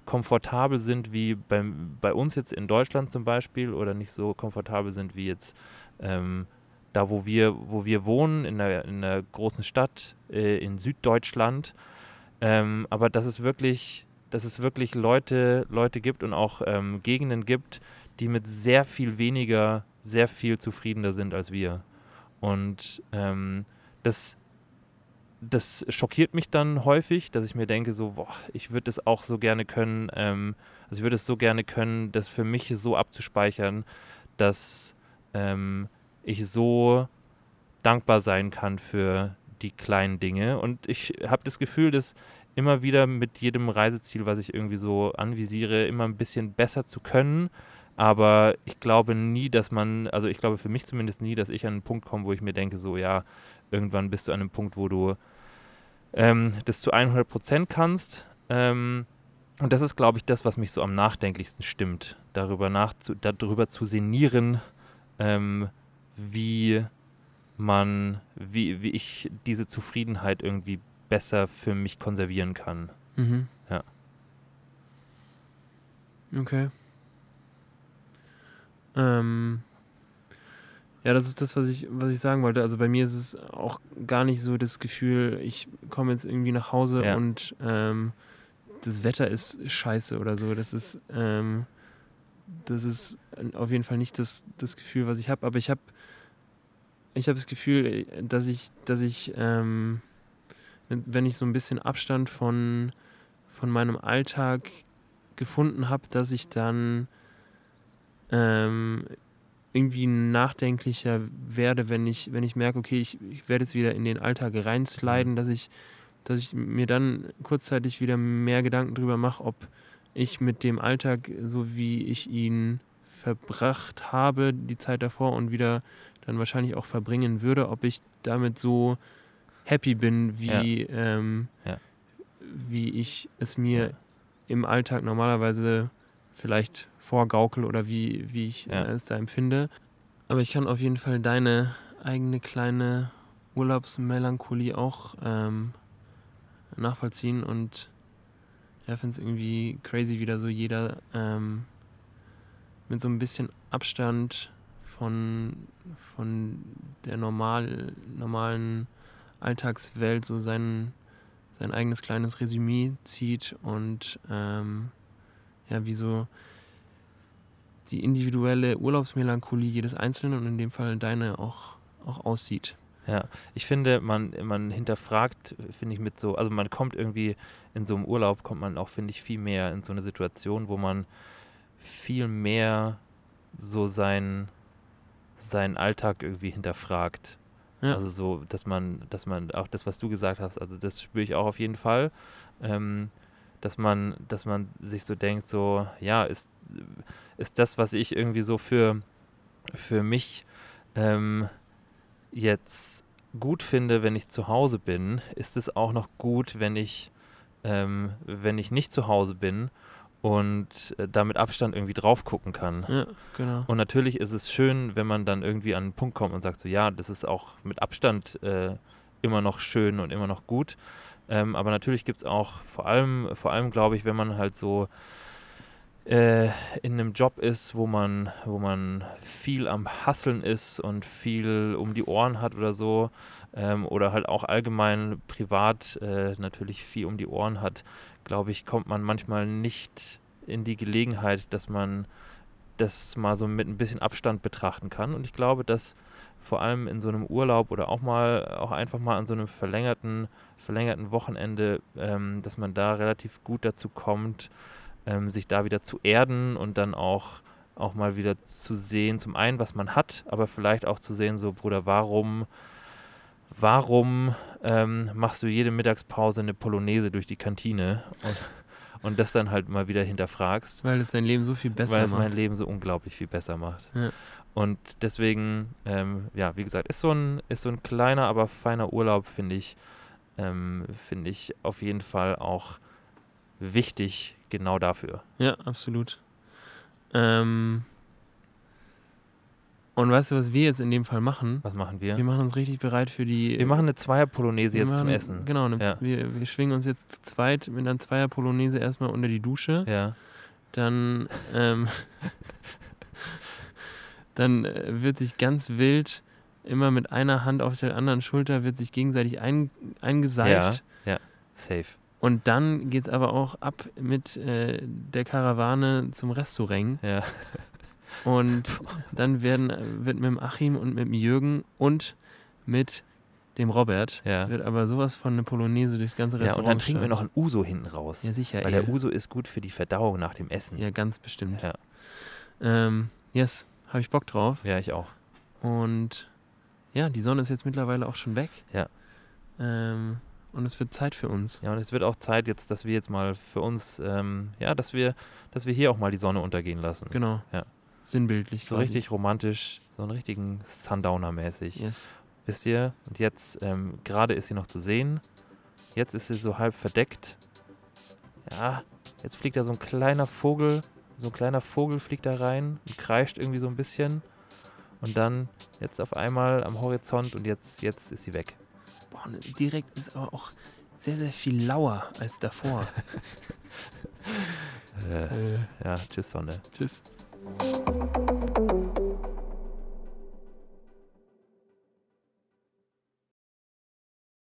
komfortabel sind wie beim, bei uns jetzt in Deutschland zum Beispiel oder nicht so komfortabel sind wie jetzt ähm, da, wo wir, wo wir wohnen, in einer, in einer großen Stadt äh, in Süddeutschland. Ähm, aber dass es wirklich, dass es wirklich Leute, Leute gibt und auch ähm, Gegenden gibt, die mit sehr viel weniger sehr viel zufriedener sind als wir. Und ähm, das, das schockiert mich dann häufig, dass ich mir denke, so, boah, ich würde es auch so gerne können, ähm, also ich würde es so gerne können, das für mich so abzuspeichern, dass ähm, ich so dankbar sein kann für die kleinen Dinge. Und ich habe das Gefühl, dass immer wieder mit jedem Reiseziel, was ich irgendwie so anvisiere, immer ein bisschen besser zu können. Aber ich glaube nie, dass man, also ich glaube für mich zumindest nie, dass ich an einen Punkt komme, wo ich mir denke, so ja, irgendwann bist du an einem Punkt, wo du ähm, das zu 100% kannst. Ähm, und das ist, glaube ich, das, was mich so am nachdenklichsten stimmt, darüber, nachzu darüber zu sinnieren, ähm, wie man, wie, wie ich diese Zufriedenheit irgendwie besser für mich konservieren kann. Mhm. Ja. Okay. Ähm, ja, das ist das, was ich, was ich sagen wollte. Also bei mir ist es auch gar nicht so das Gefühl, ich komme jetzt irgendwie nach Hause Ja. und ähm, das Wetter ist scheiße oder so. Das ist, ähm, das ist auf jeden Fall nicht das, das Gefühl, was ich habe. Aber ich habe ich habe das Gefühl, dass ich, dass ich, ähm, wenn, wenn ich so ein bisschen Abstand von, von meinem Alltag gefunden habe, dass ich dann ähm, irgendwie nachdenklicher werde, wenn ich, wenn ich merke, okay, ich, ich werde jetzt wieder in den Alltag reinsliden, dass ich, dass ich mir dann kurzzeitig wieder mehr Gedanken drüber mache, ob ich mit dem Alltag, so wie ich ihn verbracht habe, die Zeit davor und wieder dann wahrscheinlich auch verbringen würde, ob ich damit so happy bin, wie, Ähm, Ja. wie ich es mir Ja. im Alltag normalerweise vielleicht vorgaukel oder wie, wie ich Ja. äh, es da empfinde. Aber ich kann auf jeden Fall deine eigene kleine Urlaubsmelancholie auch ähm, nachvollziehen und ja, finde es irgendwie crazy, wie da so jeder ähm, mit so ein bisschen Abstand von, von der normal, normalen Alltagswelt so sein, sein eigenes kleines Resümee zieht und ähm, ja, wie so die individuelle Urlaubsmelancholie jedes Einzelnen und in dem Fall deine auch, auch aussieht. Ja, ich finde, man, man hinterfragt, finde ich, mit so, also man kommt irgendwie in so einem Urlaub, kommt man auch, finde ich, viel mehr in so eine Situation, wo man viel mehr so sein, seinen Alltag irgendwie hinterfragt. Ja. Also so, dass man, dass man auch das, was du gesagt hast, also das spüre ich auch auf jeden Fall, ähm, dass man, dass man sich so denkt, so, ja, ist, ist das, was ich irgendwie so für, für mich ähm, jetzt gut finde, wenn ich zu Hause bin, ist es auch noch gut, wenn ich, ähm, wenn ich nicht zu Hause bin und äh, da mit Abstand irgendwie drauf gucken kann. Ja, genau. Und natürlich ist es schön, wenn man dann irgendwie an einen Punkt kommt und sagt so, ja, das ist auch mit Abstand äh, immer noch schön und immer noch gut. Ähm, aber natürlich gibt es auch vor allem, vor allem glaube ich, wenn man halt so äh, in einem Job ist, wo man, wo man viel am Hasseln ist und viel um die Ohren hat oder so, ähm, oder halt auch allgemein privat äh, natürlich viel um die Ohren hat, glaube ich, kommt man manchmal nicht in die Gelegenheit, dass man das mal so mit ein bisschen Abstand betrachten kann. Und ich glaube, dass vor allem in so einem Urlaub oder auch mal, auch einfach mal an so einem verlängerten, verlängerten Wochenende, ähm, dass man da relativ gut dazu kommt, ähm, sich da wieder zu erden und dann auch, auch mal wieder zu sehen, zum einen, was man hat, aber vielleicht auch zu sehen, so Bruder, warum, warum ähm, machst du jede Mittagspause eine Polonaise durch die Kantine und, und das dann halt mal wieder hinterfragst Weil es dein Leben so viel besser weil es macht. mein Leben so unglaublich viel besser macht. Ja. Und deswegen, ähm, ja, wie gesagt, ist so ein, ist so ein kleiner, aber feiner Urlaub, finde ich, ähm, finde ich auf jeden Fall auch wichtig, genau dafür. Ja, absolut. Ähm, und weißt du, was wir jetzt in dem Fall machen? Was machen wir? Wir machen uns richtig bereit für die. Wir machen eine Zweier-Polonaise jetzt zum machen- Essen. Genau, ne, Ja. wir, wir schwingen uns jetzt zu zweit mit einer Zweier-Polonaise erstmal unter die Dusche. Ja, Dann, ähm, dann äh, wird sich ganz wild immer mit einer Hand auf der anderen Schulter wird sich gegenseitig ein, eingeseift. safe. Und dann geht es aber auch ab mit äh, der Karawane zum Restaurant. Ja, Und dann werden, wird mit dem Achim und mit dem Jürgen und mit dem Robert ja. wird aber sowas von eine Polonaise durchs ganze Ja, Restaurant. und dann trinken wir noch ein Uso hinten raus. Ja, sicher, weil ey. der Uso ist gut für die Verdauung nach dem Essen. Ja, ganz bestimmt. Ja. Ähm, yes, habe ich Bock drauf. Ja, ich auch. Und ja, die Sonne ist jetzt mittlerweile auch schon weg. Ja. Ähm, und es wird Zeit für uns. Ja, und es wird auch Zeit jetzt, dass wir jetzt mal für uns, ähm, ja, dass wir, dass wir hier auch mal die Sonne untergehen lassen. Genau. Ja. Sinnbildlich. So quasi. richtig romantisch, so einen richtigen Sundowner-mäßig. Yes. Wisst ihr? Und jetzt, ähm, gerade ist sie noch zu sehen. Jetzt ist sie so halb verdeckt. Ja, jetzt fliegt da so ein kleiner Vogel. So ein kleiner Vogel fliegt da rein und kreischt irgendwie so ein bisschen. Und dann jetzt auf einmal am Horizont und jetzt, jetzt ist sie weg. Boah, ne, direkt ist aber auch sehr, sehr viel lauer als davor. Äh, ja, tschüss Sonne. Tschüss.